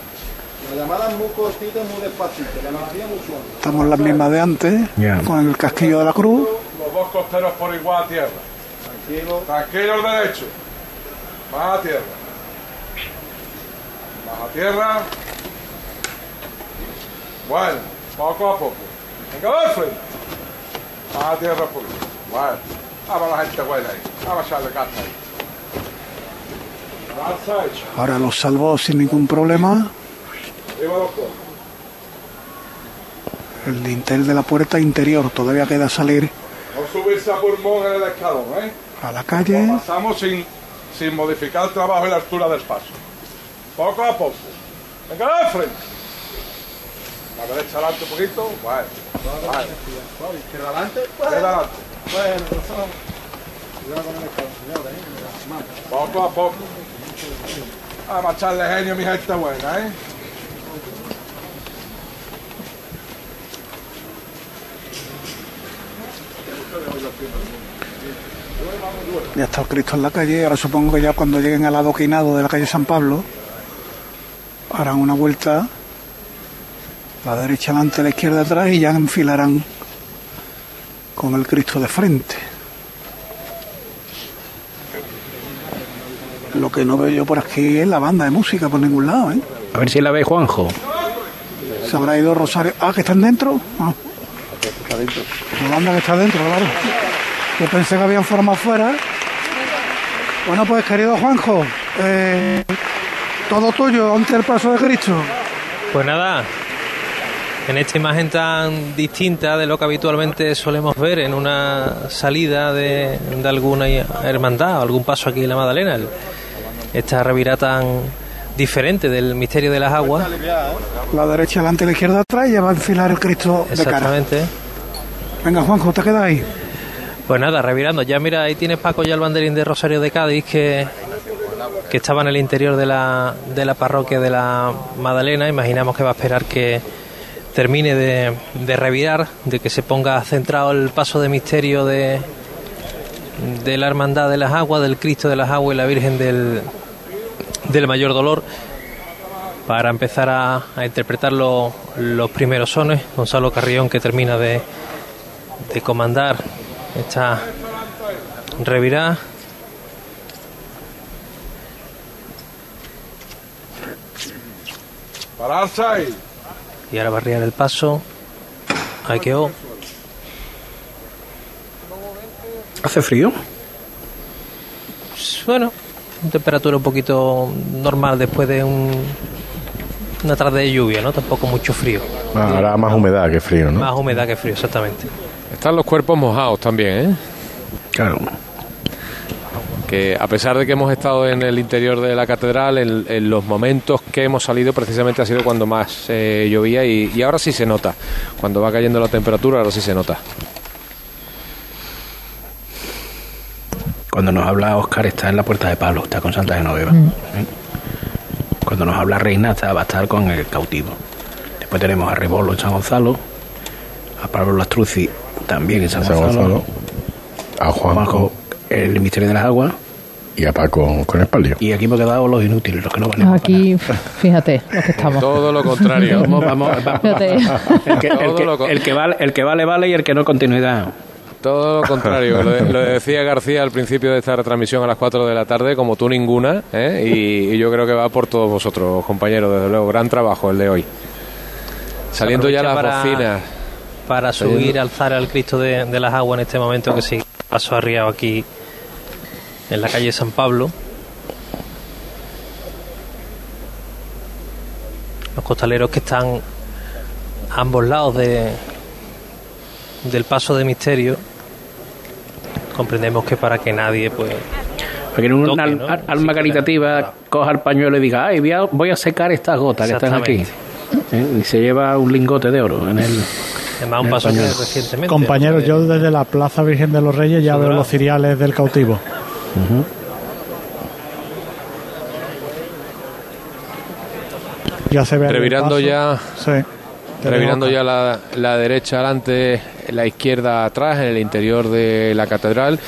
Estamos las mismas de antes, con el casquillo de la cruz. Los dos costeros por igual a tierra. Tranquilo. Tranquilo el derecho. Más a tierra. Baja tierra. Bueno, poco a poco. Venga. Baja tierra por Bueno, vamos a la gente buena ahí. Vamos a echarle carta ahí. Ahora los salvó sin ningún problema. El dintel de la puerta interior todavía queda salir. No subirse a pulmón en el escalón, ¿eh? A la calle. pasamos sin, sin modificar el trabajo y la altura del paso. Poco a poco. Venga, al frente. La derecha adelante un poquito. Bueno. Vale. Izquierda adelante. Izquierda adelante. Bueno, señores. Poco a poco. Vamos a echarle genio a mi gente buena, ¿eh? Ya está el Cristo en la calle, ahora supongo que ya cuando lleguen al adoquinado de la calle San Pablo, harán una vuelta, la derecha adelante, la izquierda atrás y ya enfilarán con el Cristo de frente. Lo que no veo yo por aquí es la banda de música por ningún lado, ¿eh? A ver si la ve Juanjo. Se habrá ido Rosario. Ah, que están dentro. Ah. La banda que está dentro, claro. Yo pensé que habían formado afuera. Bueno, pues querido Juanjo, eh, todo tuyo ante el paso de Cristo. Pues nada, en esta imagen tan distinta de lo que habitualmente solemos ver en una salida de, alguna hermandad, algún paso aquí en la Madalena, esta revirada tan diferente del misterio de las aguas. La derecha adelante, la izquierda atrás y ya va a enfilar el Cristo de cara. Exactamente. Venga, Juanjo, te quedas ahí. Pues nada, revirando. Ya mira, ahí tienes Paco ya el banderín de Rosario de Cádiz que, que estaba en el interior de la, de la parroquia de la Madalena. Imaginamos que va a esperar que termine de, de revirar, de que se ponga centrado el paso de misterio de, de la Hermandad de las Aguas, del Cristo de las Aguas y la Virgen del, del Mayor Dolor, para empezar a, interpretar los primeros sones. Gonzalo Carrión que termina de, de comandar esta revirada. Pararse ahí. Y ahora barriar el paso. Ahí quedó. ¿Hace frío? Bueno, temperatura un poquito normal después de un, una tarde de lluvia, ¿no? Tampoco mucho frío. Ah, ahora más humedad que frío, ¿no? Más humedad que frío, exactamente. Están los cuerpos mojados también, ¿eh? Claro. Que a pesar de que hemos estado en el interior de la catedral, en, los momentos que hemos salido precisamente ha sido cuando más eh, llovía y, y ahora sí se nota. Cuando va cayendo la temperatura, ahora sí se nota. Cuando nos habla Oscar está en la puerta de palo, está con Santa Genoveva. Mm. ¿Eh? Cuando nos habla Reinata va a estar con el cautivo. Después tenemos a Rebolo en San Gonzalo, a Pablo Lastruzzi también en San, Gonzalo, a Juanjo, el misterio de las aguas y a Paco con el palio. Y aquí hemos quedado los inútiles, los que no valen. Aquí, fíjate, los que estamos. Todo lo contrario. El, que, vale, el que vale, vale y el que no, continuidad. Todo lo contrario, lo, decía García al principio de esta retransmisión a las 4 de la tarde, como tú ninguna, ¿eh? y, yo creo que va por todos vosotros, compañeros, desde luego, gran trabajo el de hoy. Saliendo ya las para, bocinas. Para subir, alzar al Cristo de, las Aguas en este momento que sí paso arriado aquí en la calle San Pablo. Los costaleros que están a ambos lados de, del paso de misterio comprendemos que para que nadie pues para que un alma caritativa coja el pañuelo y diga ay voy a, secar estas gotas que están aquí ¿Eh? y se lleva un lingote de oro en el un paso recientemente. Compañeros yo desde la plaza Virgen de los Reyes ya veo los ciriales del cautivo ya se ve revirando ya sí. revirando ya la, la derecha adelante la izquierda atrás, en el interior de la catedral.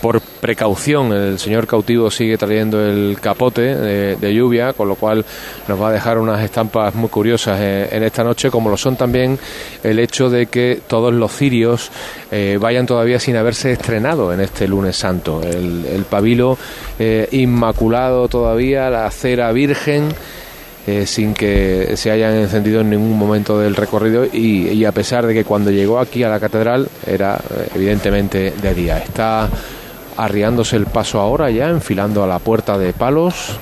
Por precaución, el señor cautivo sigue trayendo el capote de, lluvia, con lo cual nos va a dejar unas estampas muy curiosas eh, en, esta noche, como lo son también el hecho de que todos los cirios eh, vayan todavía sin haberse estrenado en este lunes santo. El, pabilo eh, inmaculado todavía, la cera virgen. Eh, sin que se hayan encendido en ningún momento del recorrido y, a pesar de que cuando llegó aquí a la catedral era eh, evidentemente de día. Está arriándose el paso ahora ya, enfilando a la puerta de palos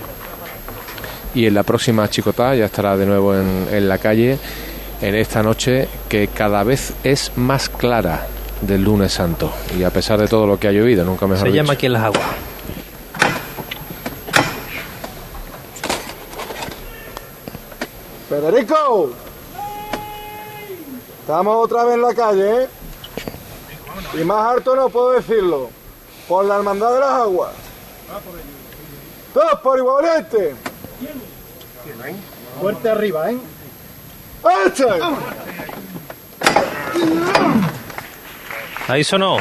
y en la próxima chicotá ya estará de nuevo en, la calle en esta noche que cada vez es más clara del lunes santo y a pesar de todo lo que ha llovido, nunca mejor Se llama aquí en las aguas. Federico, estamos otra vez en la calle, ¿eh? Y más alto no puedo decirlo. Por la hermandad de las aguas. Todos por igualmente. Fuerte arriba, ¿eh? ¡Este! Ahí sonó.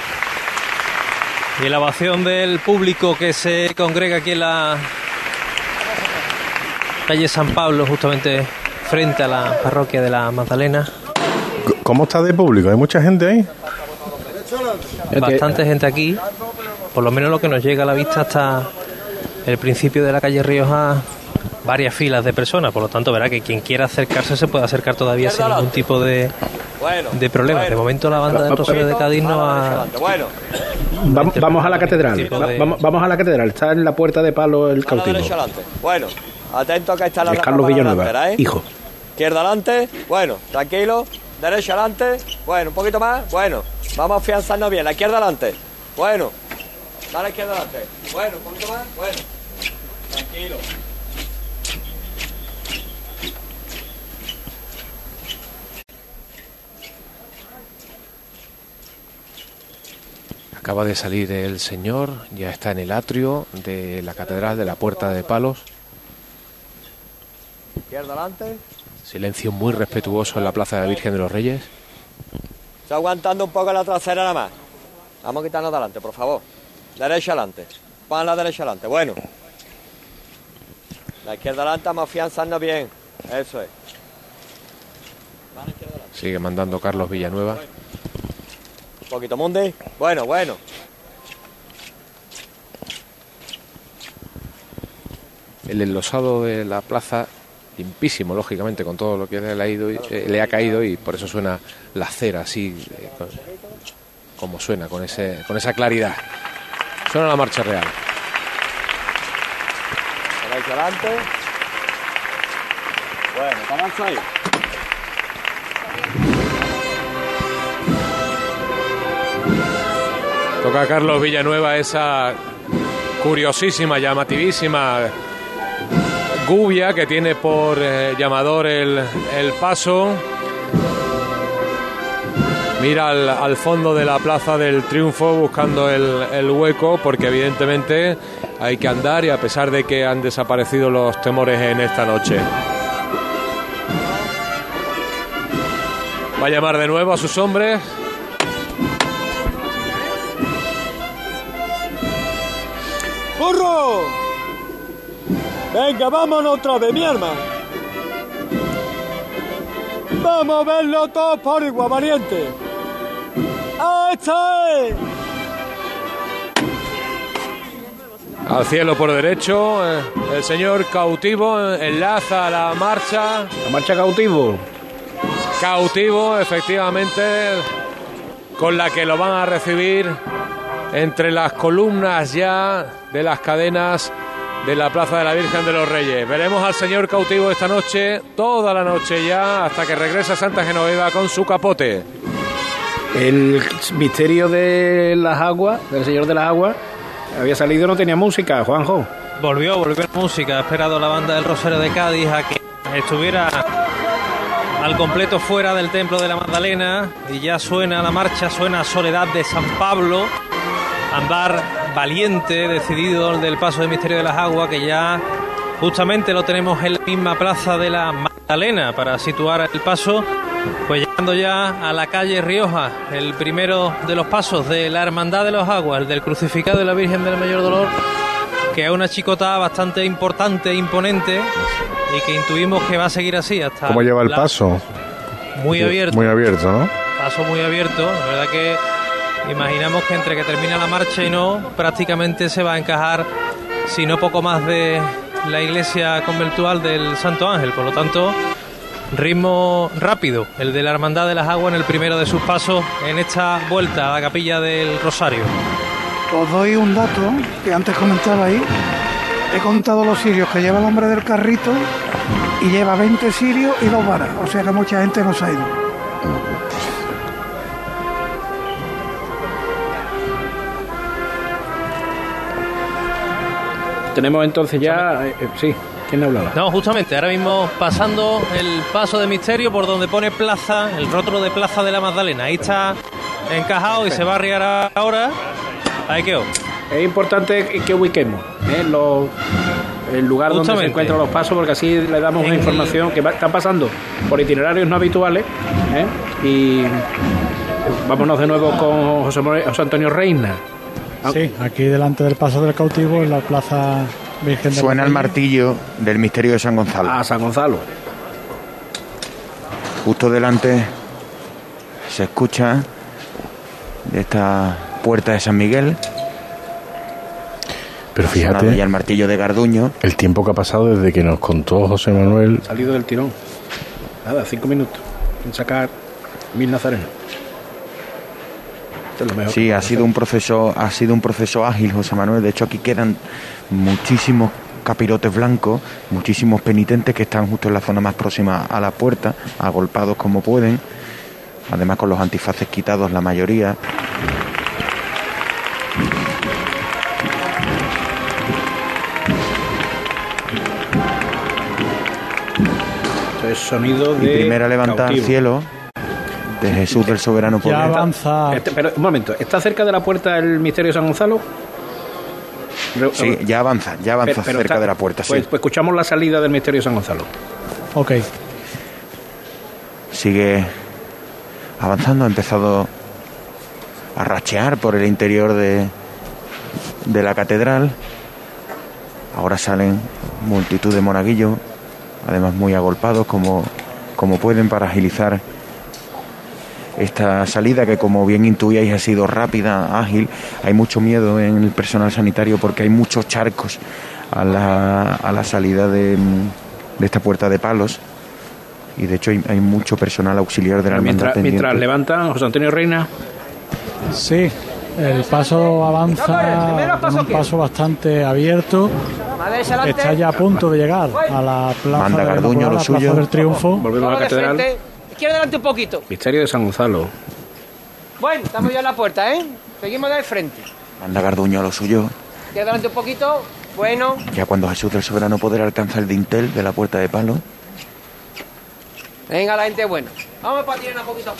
Y la ovación del público que se congrega aquí en la calle San Pablo, justamente frente a la parroquia de la Magdalena. ¿Cómo está de público? ¿Hay mucha gente ahí? Bastante gente aquí, por lo menos lo que nos llega a la vista hasta el principio de la calle Rioja, varias filas de personas, por lo tanto verá que quien quiera acercarse se puede acercar todavía sin ningún tipo de, de problema. De momento la banda del Rosario de Cádiz no ha... Vamos, a la catedral, vamos, a la catedral, está en la puerta de palo el cautivo. Bueno, atento que está la es Carlos Villanueva, ¿eh? hijo. Izquierda adelante, bueno, tranquilo, derecha adelante, bueno, un poquito más, bueno, vamos a afianzarnos bien, la izquierda adelante, bueno, a la izquierda adelante, bueno, un poquito más, bueno, tranquilo. Acaba de salir el señor, ya está en el atrio de la catedral de la Puerta de Palos. Izquierda adelante. Silencio muy respetuoso en la Plaza de la Virgen de los Reyes. Está aguantando un poco la trasera nada más. Vamos a quitarnos adelante, por favor. Derecha adelante. Pon la derecha adelante. Bueno. La izquierda adelante, vamos a afianzarnos bien. Eso es. Sigue mandando Carlos Villanueva. Un poquito mundi. Bueno, bueno. El enlosado de la plaza limpísimo, lógicamente, con todo lo que le ha, ido, eh, le ha caído y por eso suena la cera así, eh, como suena, con, ese, con esa claridad. Suena la marcha real. adelante. Bueno, ahí. Toca Carlos Villanueva esa curiosísima, llamativísima Gubia, que tiene por eh, llamador el, paso. Mira al, fondo de la Plaza del Triunfo buscando el, el, hueco porque evidentemente hay que andar y a pesar de que han desaparecido los temores en esta noche. Va a llamar de nuevo a sus hombres. Venga, vámonos otra vez, mi hermano. Vamos a verlo todo por igual, valiente. ¡Ahí está! Al cielo por derecho, eh, el señor cautivo enlaza la marcha. La marcha cautivo. Cautivo, efectivamente, con la que lo van a recibir entre las columnas ya de las cadenas de la Plaza de la Virgen de los Reyes. Veremos al señor cautivo esta noche, toda la noche ya, hasta que regresa a Santa Genoveva con su capote. El misterio de las aguas, del señor de las aguas, había salido no tenía música, Juanjo. Volvió, volvió la música, ha esperado la banda del Rosario de Cádiz a que estuviera al completo fuera del templo de la Magdalena y ya suena la marcha, suena Soledad de San Pablo, andar valiente, decidido del paso de Misterio de las Aguas, que ya justamente lo tenemos en la misma plaza de la Magdalena para situar el paso. Pues llegando ya a la calle Rioja, el primero de los pasos de la Hermandad de los Aguas, el del crucificado de la Virgen del Mayor Dolor, que es una chicota bastante importante, e imponente, y que intuimos que va a seguir así hasta. ¿Cómo lleva el paso? Muy abierto. Muy abierto, ¿no? Paso muy abierto, la verdad que Imaginamos que entre que termina la marcha y no, prácticamente se va a encajar, si no poco más de la iglesia conventual del Santo Ángel. Por lo tanto, ritmo rápido, el de la Hermandad de las Aguas en el primero de sus pasos en esta vuelta a la capilla del Rosario. Os doy un dato que antes comentaba ahí. He contado los sirios que lleva el hombre del carrito y lleva 20 sirios y dos varas. O sea que mucha gente nos ha ido. Tenemos entonces ya. Eh, eh, sí, ¿quién hablaba? No, justamente, ahora mismo pasando el paso de misterio por donde pone plaza, el rótulo de plaza de la Magdalena. Ahí está encajado y se va a arriar ahora. Ahí quedó. Es importante que ubiquemos ¿eh? el lugar donde se encuentran los pasos, porque así le damos una información que están pasando por itinerarios no habituales. Y vámonos de nuevo con José, José Antonio Reina. Sí, aquí delante del Paso del Cautivo, en la Plaza Virgen de Suena el martillo del misterio de San Gonzalo. Ah, San Gonzalo. Justo delante se escucha de esta puerta de San Miguel. Pero fíjate. Ya el martillo de Garduño. El tiempo que ha pasado desde que nos contó José Manuel. Salido del tirón. Nada, cinco minutos. En sacar mil nazarenos. Sí, ha sido un proceso, ha sido un proceso ágil, José Manuel. De hecho, aquí quedan muchísimos capirotes blancos, muchísimos penitentes que están justo en la zona más próxima a la puerta, agolpados como pueden, además con los antifaces quitados la mayoría. es sonido de. Y primera levantada al cielo de Jesús del Soberano Ya avanza. Este, pero un momento, ¿está cerca de la puerta el misterio de San Gonzalo? Sí, ya avanza, ya avanza cerca de la puerta, pues, sí. Pues escuchamos la salida del misterio de San Gonzalo. Ok. Sigue avanzando, ha empezado a rachear por el interior de, de la catedral. Ahora salen multitud de monaguillos, además muy agolpados como, como pueden para agilizar esta salida que como bien intuíais ha sido rápida, ágil. Hay mucho miedo en el personal sanitario porque hay muchos charcos a la, a la salida de, de esta puerta de palos y de hecho hay, mucho personal auxiliar de la mientras, mientras levantan José Antonio Reina. Sí, el paso avanza con un paso bastante abierto. Está ya a punto de llegar a la plaza, Manda Garduño, lo suyo. del Triunfo. Volvemos a la catedral. Izquierda adelante un poquito. Misterio de San Gonzalo. Bueno, estamos ya en la puerta, ¿eh? Seguimos de frente. Manda Garduño, lo suyo. Izquierda adelante un poquito. Bueno. Ya cuando Jesús del Soberano Poder alcanza el dintel de la puerta de palo. Venga, la gente buena. Vamos para tirar un poquito.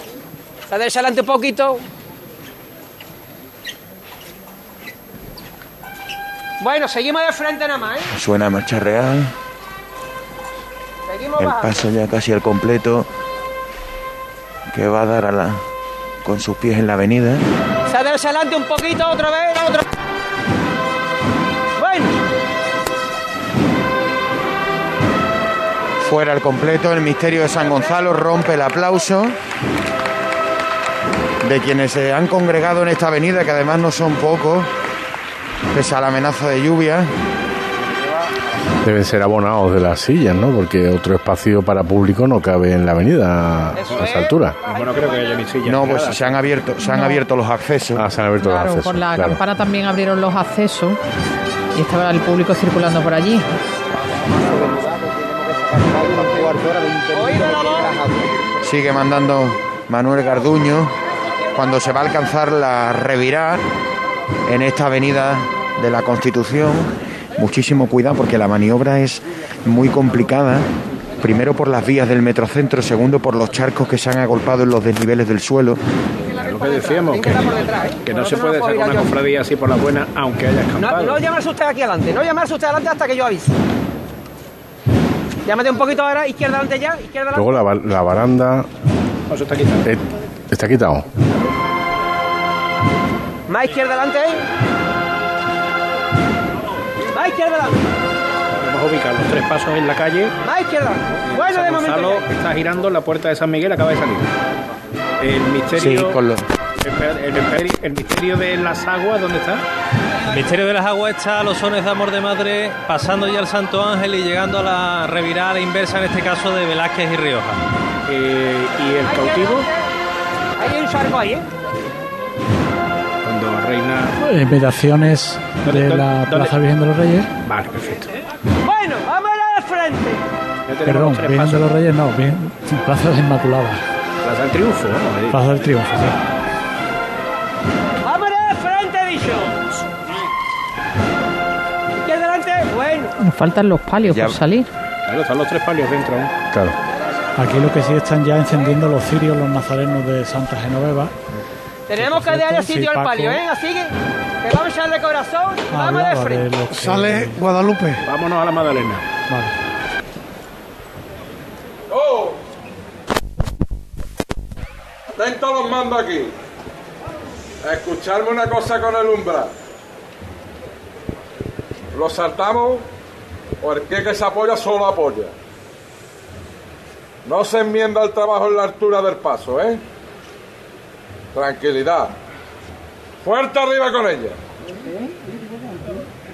Saderse adelante un poquito. Bueno, seguimos de frente nada más, ¿eh? Suena marcha real. Seguimos el bajando. paso ya casi al completo que va a dar a la con sus pies en la avenida. Saderse adelante un poquito, otra vez, otra Bueno. Fuera al completo, el misterio de San Gonzalo rompe el aplauso de quienes se han congregado en esta avenida, que además no son pocos, pese a la amenaza de lluvia. Deben ser abonados de las sillas, ¿no? Porque otro espacio para público no cabe en la avenida a esa altura. Bueno, creo que haya ni sillas. No, pues se han abierto, se han No. abierto los accesos. Ah, se han abierto Claro, los accesos. por la claro. campana también abrieron los accesos y estaba el público circulando por allí. Sigue mandando Manuel Garduño cuando se va a alcanzar la revirar en esta avenida de la Constitución. Muchísimo cuidado porque la maniobra es muy complicada. Primero por las vías del metrocentro, segundo por los charcos que se han agolpado en los desniveles del suelo. Es lo que decíamos, que, que no se puede sacar una cofradía así por la buena, aunque haya No, escampado. no llamarse usted aquí adelante, no llamarse usted adelante hasta que yo avise. Llámate un poquito ahora, izquierda adelante ya, izquierda adelante. Luego la, ba- la baranda No, eso está quitado. eh, está quitado. Más izquierda adelante, Más izquierda adelante, Vamos a ubicar los tres pasos en la calle. más izquierda. Bueno, San de momento Gonzalo está girando en la puerta de San Miguel, acaba de salir. El misterio. Sí, con los- el, misterio el misterio de las aguas, ¿dónde está? Misterio de las Aguas está a los sones de amor de madre, pasando ya el Santo Ángel y llegando a la revirada inversa, en este caso de Velázquez y Rioja. Eh, y el cautivo, Ahí hay un charco ahí, ¿eh? Reina. Invitaciones ¿Dónde- de dónde- la dónde? Plaza Virgen de los Reyes. Vale, perfecto. Bueno, vamos a de frente. Perdón, Virgen de los Reyes no, bien, Plaza de la Inmaculada. Plaza del Triunfo, ver. Plaza del Triunfo, sí. Vamos de frente, dicho. Izquierda adelante, bueno. Nos faltan los palios Ya- por salir. Claro, están los tres palios dentro aún. Claro. Aquí lo que sí están ya encendiendo los cirios, los nazarenos de Santa Genoveva. Tenemos que darle sí, sitio al palio, ¿eh? Así que, que vamos a echarle corazón y vamos de frente. Sale Guadalupe. Vámonos a la Madalena. Vale. ¡Oh! Atento a los mandos aquí. A escucharme una cosa con el umbral. ¿Lo saltamos o el que, que se apoya solo apoya? No se enmienda el trabajo en la altura del paso, ¿eh? Tranquilidad. Fuerte arriba con ella.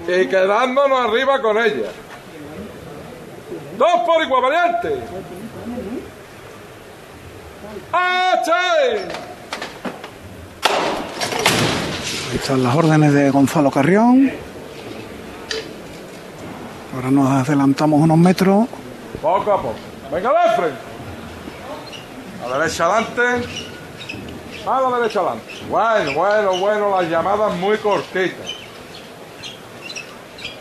Y quedándonos arriba con ella. Dos por igual, variante. Ahí están las órdenes de Gonzalo Carrión. Ahora nos adelantamos unos metros. Poco a poco. Venga, de frente. A la derecha adelante. A la derecha adelante. Bueno, bueno, bueno, las llamadas muy cortitas.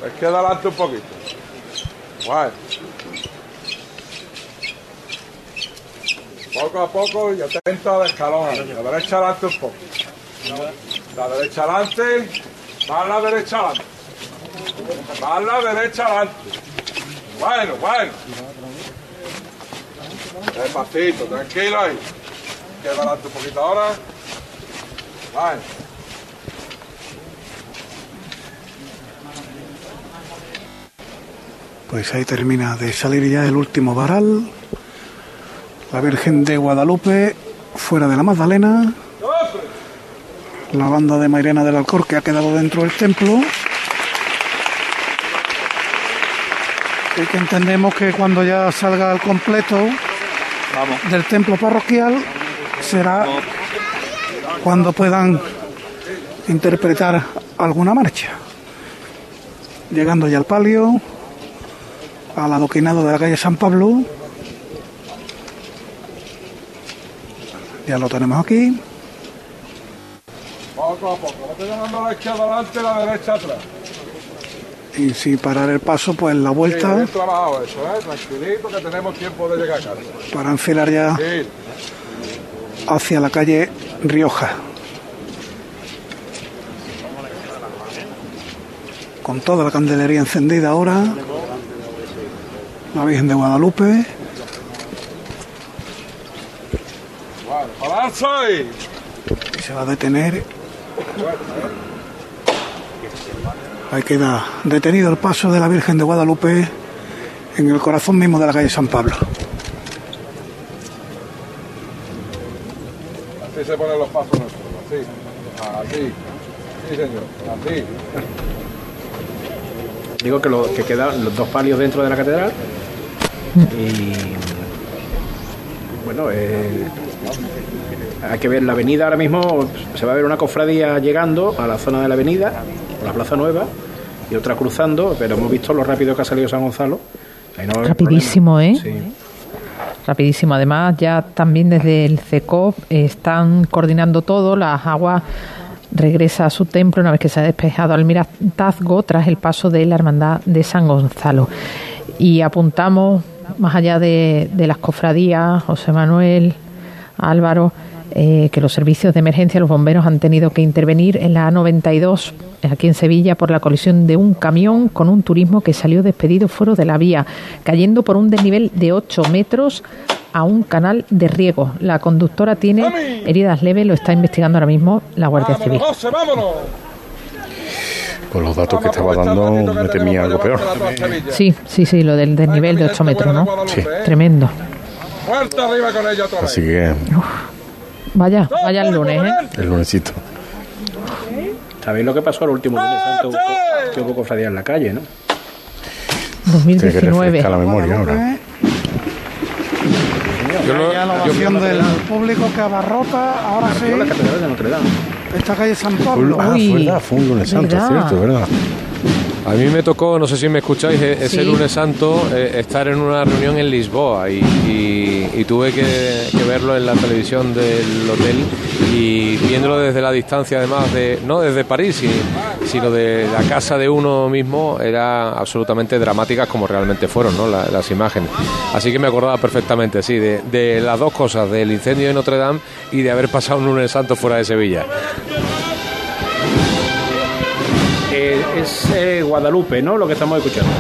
Es que adelante un poquito. Bueno. Poco a poco y atento al escalón. La derecha adelante un poco. La derecha adelante. Va la derecha adelante. Va la derecha adelante. Bueno, bueno. Despacito, tranquilo ahí. Queda adelante un poquito ahora. Bueno. Pues ahí termina de salir ya el último varal. La Virgen de Guadalupe fuera de la Magdalena. La banda de Mairena del Alcor que ha quedado dentro del templo. Y que entendemos que cuando ya salga al completo del templo parroquial será cuando puedan interpretar alguna marcha. Llegando ya al palio, al adoquinado de la calle San Pablo. Ya lo tenemos aquí. Poco a poco. No te dando la izquierda adelante, la derecha atrás. Y si parar el paso, pues la vuelta. Sí, bien trabajado eso, ¿eh? Tranquilito que tenemos tiempo de llegar a casa. Para enfilar ya Sí. Hacia la calle Rioja. Con toda la candelería encendida ahora. La Virgen de Guadalupe. Y se va a detener. Ahí queda detenido el paso de la Virgen de Guadalupe en el corazón mismo de la calle San Pablo. Se ponen los pasos nuestros. Así. Así. Sí, señor. Así. Digo que, lo, que quedan los dos palios dentro de la catedral y bueno, eh, hay que ver la avenida ahora mismo, se va a ver una cofradía llegando a la zona de la avenida, por la Plaza Nueva, y otra cruzando, pero hemos visto lo rápido que ha salido San Gonzalo. Ahí no a Rapidísimo, ¿eh? Sí. Rapidísimo. Además, ya también desde el CECOP están coordinando todo. Las aguas regresa a su templo una vez que se ha despejado Almirantazgo tras el paso de la Hermandad de San Gonzalo. Y apuntamos, más allá de las cofradías, José Manuel, Álvaro, eh, que los servicios de emergencia, los bomberos han tenido que intervenir en la A92, aquí en Sevilla, por la colisión de un camión con un turismo que salió despedido fuera de la vía, cayendo por un desnivel de 8 metros a un canal de riego. La conductora tiene heridas leves, lo está investigando ahora mismo la Guardia Civil. José, vámonos. Con los datos que estaba dando me temía algo peor. Sí, sí, sí, lo del desnivel de 8 metros, ¿no? Sí. Tremendo. Otra vez. Así que Vaya, vaya el lunes, ¿eh? el lunesito. ¿Sabéis lo que pasó el último lunes santo? Hubo- Que hubo cofradía en la calle, ¿no? Tiene que 2019. refrescar la memoria ahora. Ya la ovación del público que abarrota, ahora sí, La catedral de Notre Dame. esta calle San Pablo. ah, fue verdad, fue un lunes santo, verdad. cierto, ¿verdad? A mí me tocó, no sé si me escucháis, e- ese Sí. lunes santo eh, estar en una reunión en Lisboa y, y- y tuve que, que verlo en la televisión del hotel y viéndolo desde la distancia además de, no desde París, si- sino de la casa de uno mismo, era absolutamente dramáticas como realmente fueron ¿no? La- las imágenes. Así que me acordaba perfectamente, sí, de, de las dos cosas, del incendio de Notre Dame y de haber pasado un lunes santo fuera de Sevilla. Es eh, Guadalupe, ¿no? Lo que estamos escuchando.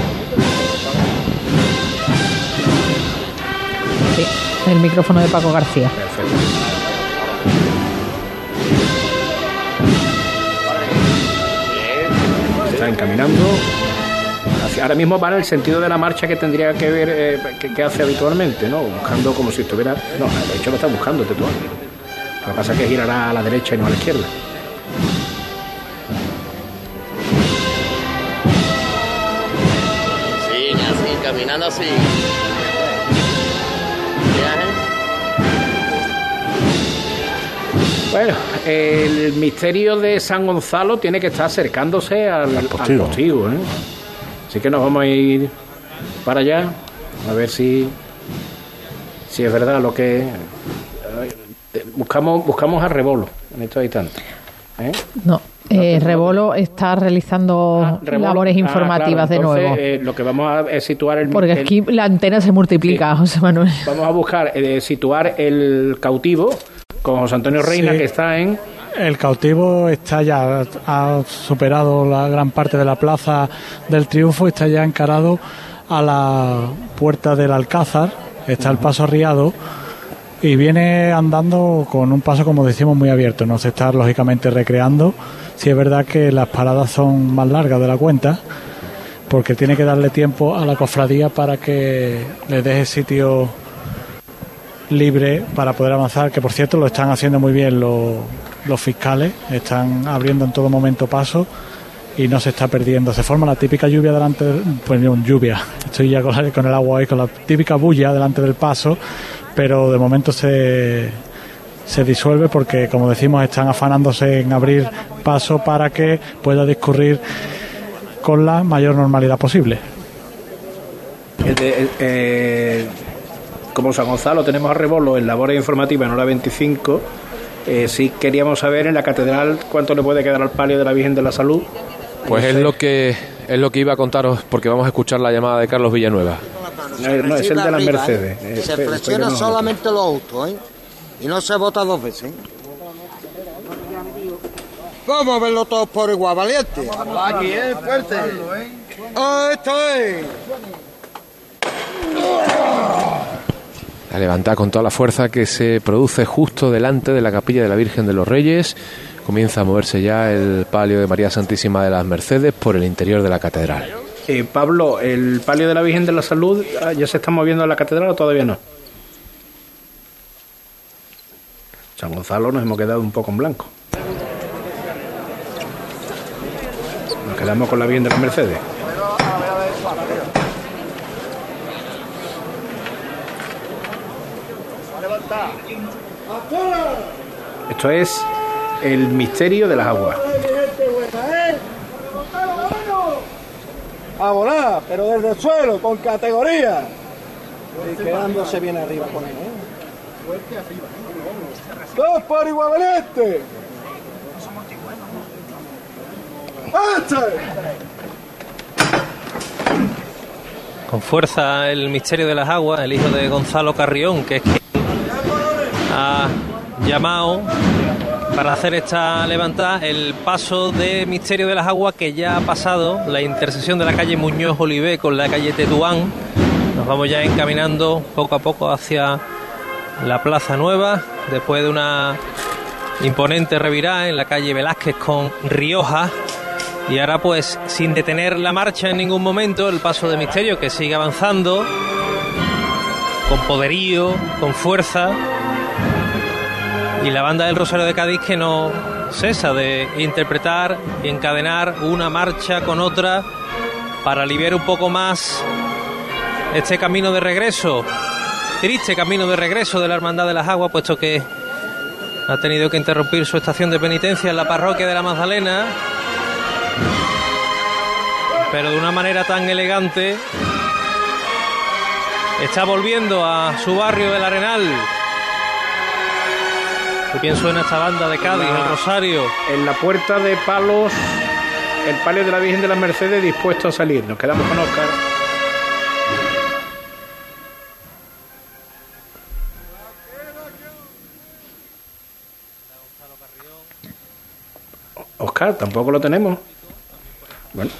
Sí, el micrófono de Paco García. Se está encaminando. ahora mismo va en el sentido de la marcha que tendría que ver, eh, que, que hace habitualmente, ¿no? Buscando como si estuviera. No, de hecho lo está buscando Tetuán. Lo que pasa es que girará a la derecha y no a la izquierda. Caminando así. Bueno, el misterio de San Gonzalo tiene que estar acercándose al, al postigo. ¿eh? Así que nos vamos a ir para allá a ver si, si es verdad lo que buscamos buscamos a Rebolo en estos instantes. ¿Eh? No, eh, Rebolo está realizando ah, labores ah, informativas de nuevo. Eh, lo que vamos a es situar el. Porque aquí la antena se multiplica, José Manuel. Vamos a buscar eh, situar el cautivo con José Antonio Reina, que está en... El cautivo está ya, ha superado la gran parte de la plaza del triunfo, está ya encarado a la puerta del Alcázar, está el paso arriado y viene andando con un paso, como decimos, muy abierto. No se está lógicamente recreando. Si es verdad que las paradas son más largas de la cuenta, porque tiene que darle tiempo a la cofradía para que le deje sitio libre para poder avanzar, que por cierto lo están haciendo muy bien los, los fiscales, están abriendo en todo momento paso y no se está perdiendo. Se forma la típica lluvia delante, del, pues lluvia, estoy ya con el agua ahí, con la típica bulla delante del paso, pero de momento se, se disuelve porque, como decimos, están afanándose en abrir paso para que pueda discurrir con la mayor normalidad posible. Eh, como San Gonzalo tenemos a Rebolo en labores informativas en hora 25, eh, sí queríamos saber en la catedral cuánto le puede quedar al palio de la Virgen de la Salud. Pues es lo que es lo que iba a contaros porque vamos a escuchar la llamada de Carlos Villanueva. No, es el de las Mercedes. ¿eh? se flexiona solamente los autos, ¿eh? Y no se vota dos veces. ¿eh? Vamos a verlo todos por igual, valiente. Aquí, ¿eh? Fuerte. ¡Oh, esto es! a levantar con toda la fuerza que se produce justo delante de la capilla de la Virgen de los Reyes. Comienza a moverse ya el palio de María Santísima de las Mercedes por el interior de la catedral. Eh, Pablo, ¿el palio de la Virgen de la Salud ah, ya se está moviendo a la catedral o todavía no? San Gonzalo nos hemos quedado un poco en blanco. Nos quedamos con la Virgen de las Mercedes. Esto es el misterio de las aguas. A volar, pero desde el suelo, con categoría. Y quedándose bien arriba con él. ¿eh? Dos por igual este. Con fuerza el misterio de las aguas, el hijo de Gonzalo Carrión, que es quien ha llamado para hacer esta levantada el paso de Misterio de las Aguas que ya ha pasado la intersección de la calle Muñoz Olivé con la calle Tetuán. Nos vamos ya encaminando poco a poco hacia la Plaza Nueva después de una imponente revirada en la calle Velázquez con Rioja. Y ahora pues sin detener la marcha en ningún momento el paso de Misterio que sigue avanzando con poderío, con fuerza y la banda del Rosario de Cádiz que no cesa de interpretar y encadenar una marcha con otra para aliviar un poco más este camino de regreso, triste camino de regreso de la Hermandad de las Aguas, puesto que ha tenido que interrumpir su estación de penitencia en la parroquia de la Magdalena, pero de una manera tan elegante está volviendo a su barrio del Arenal bien suena esta banda de Cádiz, el Rosario. En la puerta de palos, el palio de la Virgen de las Mercedes dispuesto a salir. Nos quedamos con Oscar. Oscar, tampoco lo tenemos. Bueno.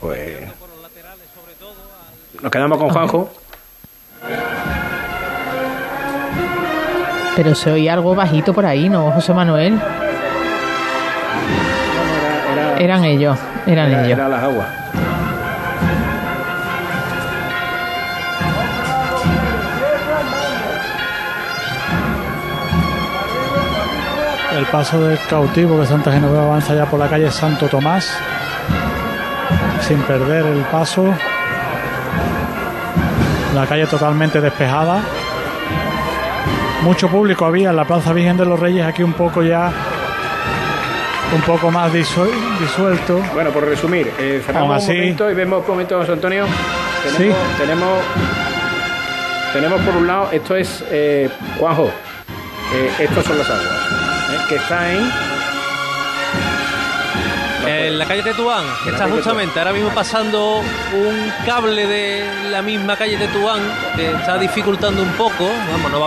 Pues. Nos quedamos con Juanjo. Pero se oía algo bajito por ahí, ¿no, José Manuel? eran ellos, eran ellos. Era las aguas. El paso del cautivo de Santa Genoveva avanza ya por la calle Santo Tomás. sin perder el paso. La calle totalmente despejada. Mucho público había en la Plaza Virgen de los Reyes, aquí un poco ya un poco más disuelto. Bueno, por resumir, eh, cerramos un momento y vemos un momento, José Antonio. Tenemos, tenemos, tenemos por un lado, esto es eh, Juanjo, eh, estos son las aguas, eh, que está en en la calle Tetuán, que está justamente ahora mismo pasando un cable de la misma calle Tetuán que está dificultando un poco. Vamos, no va a haber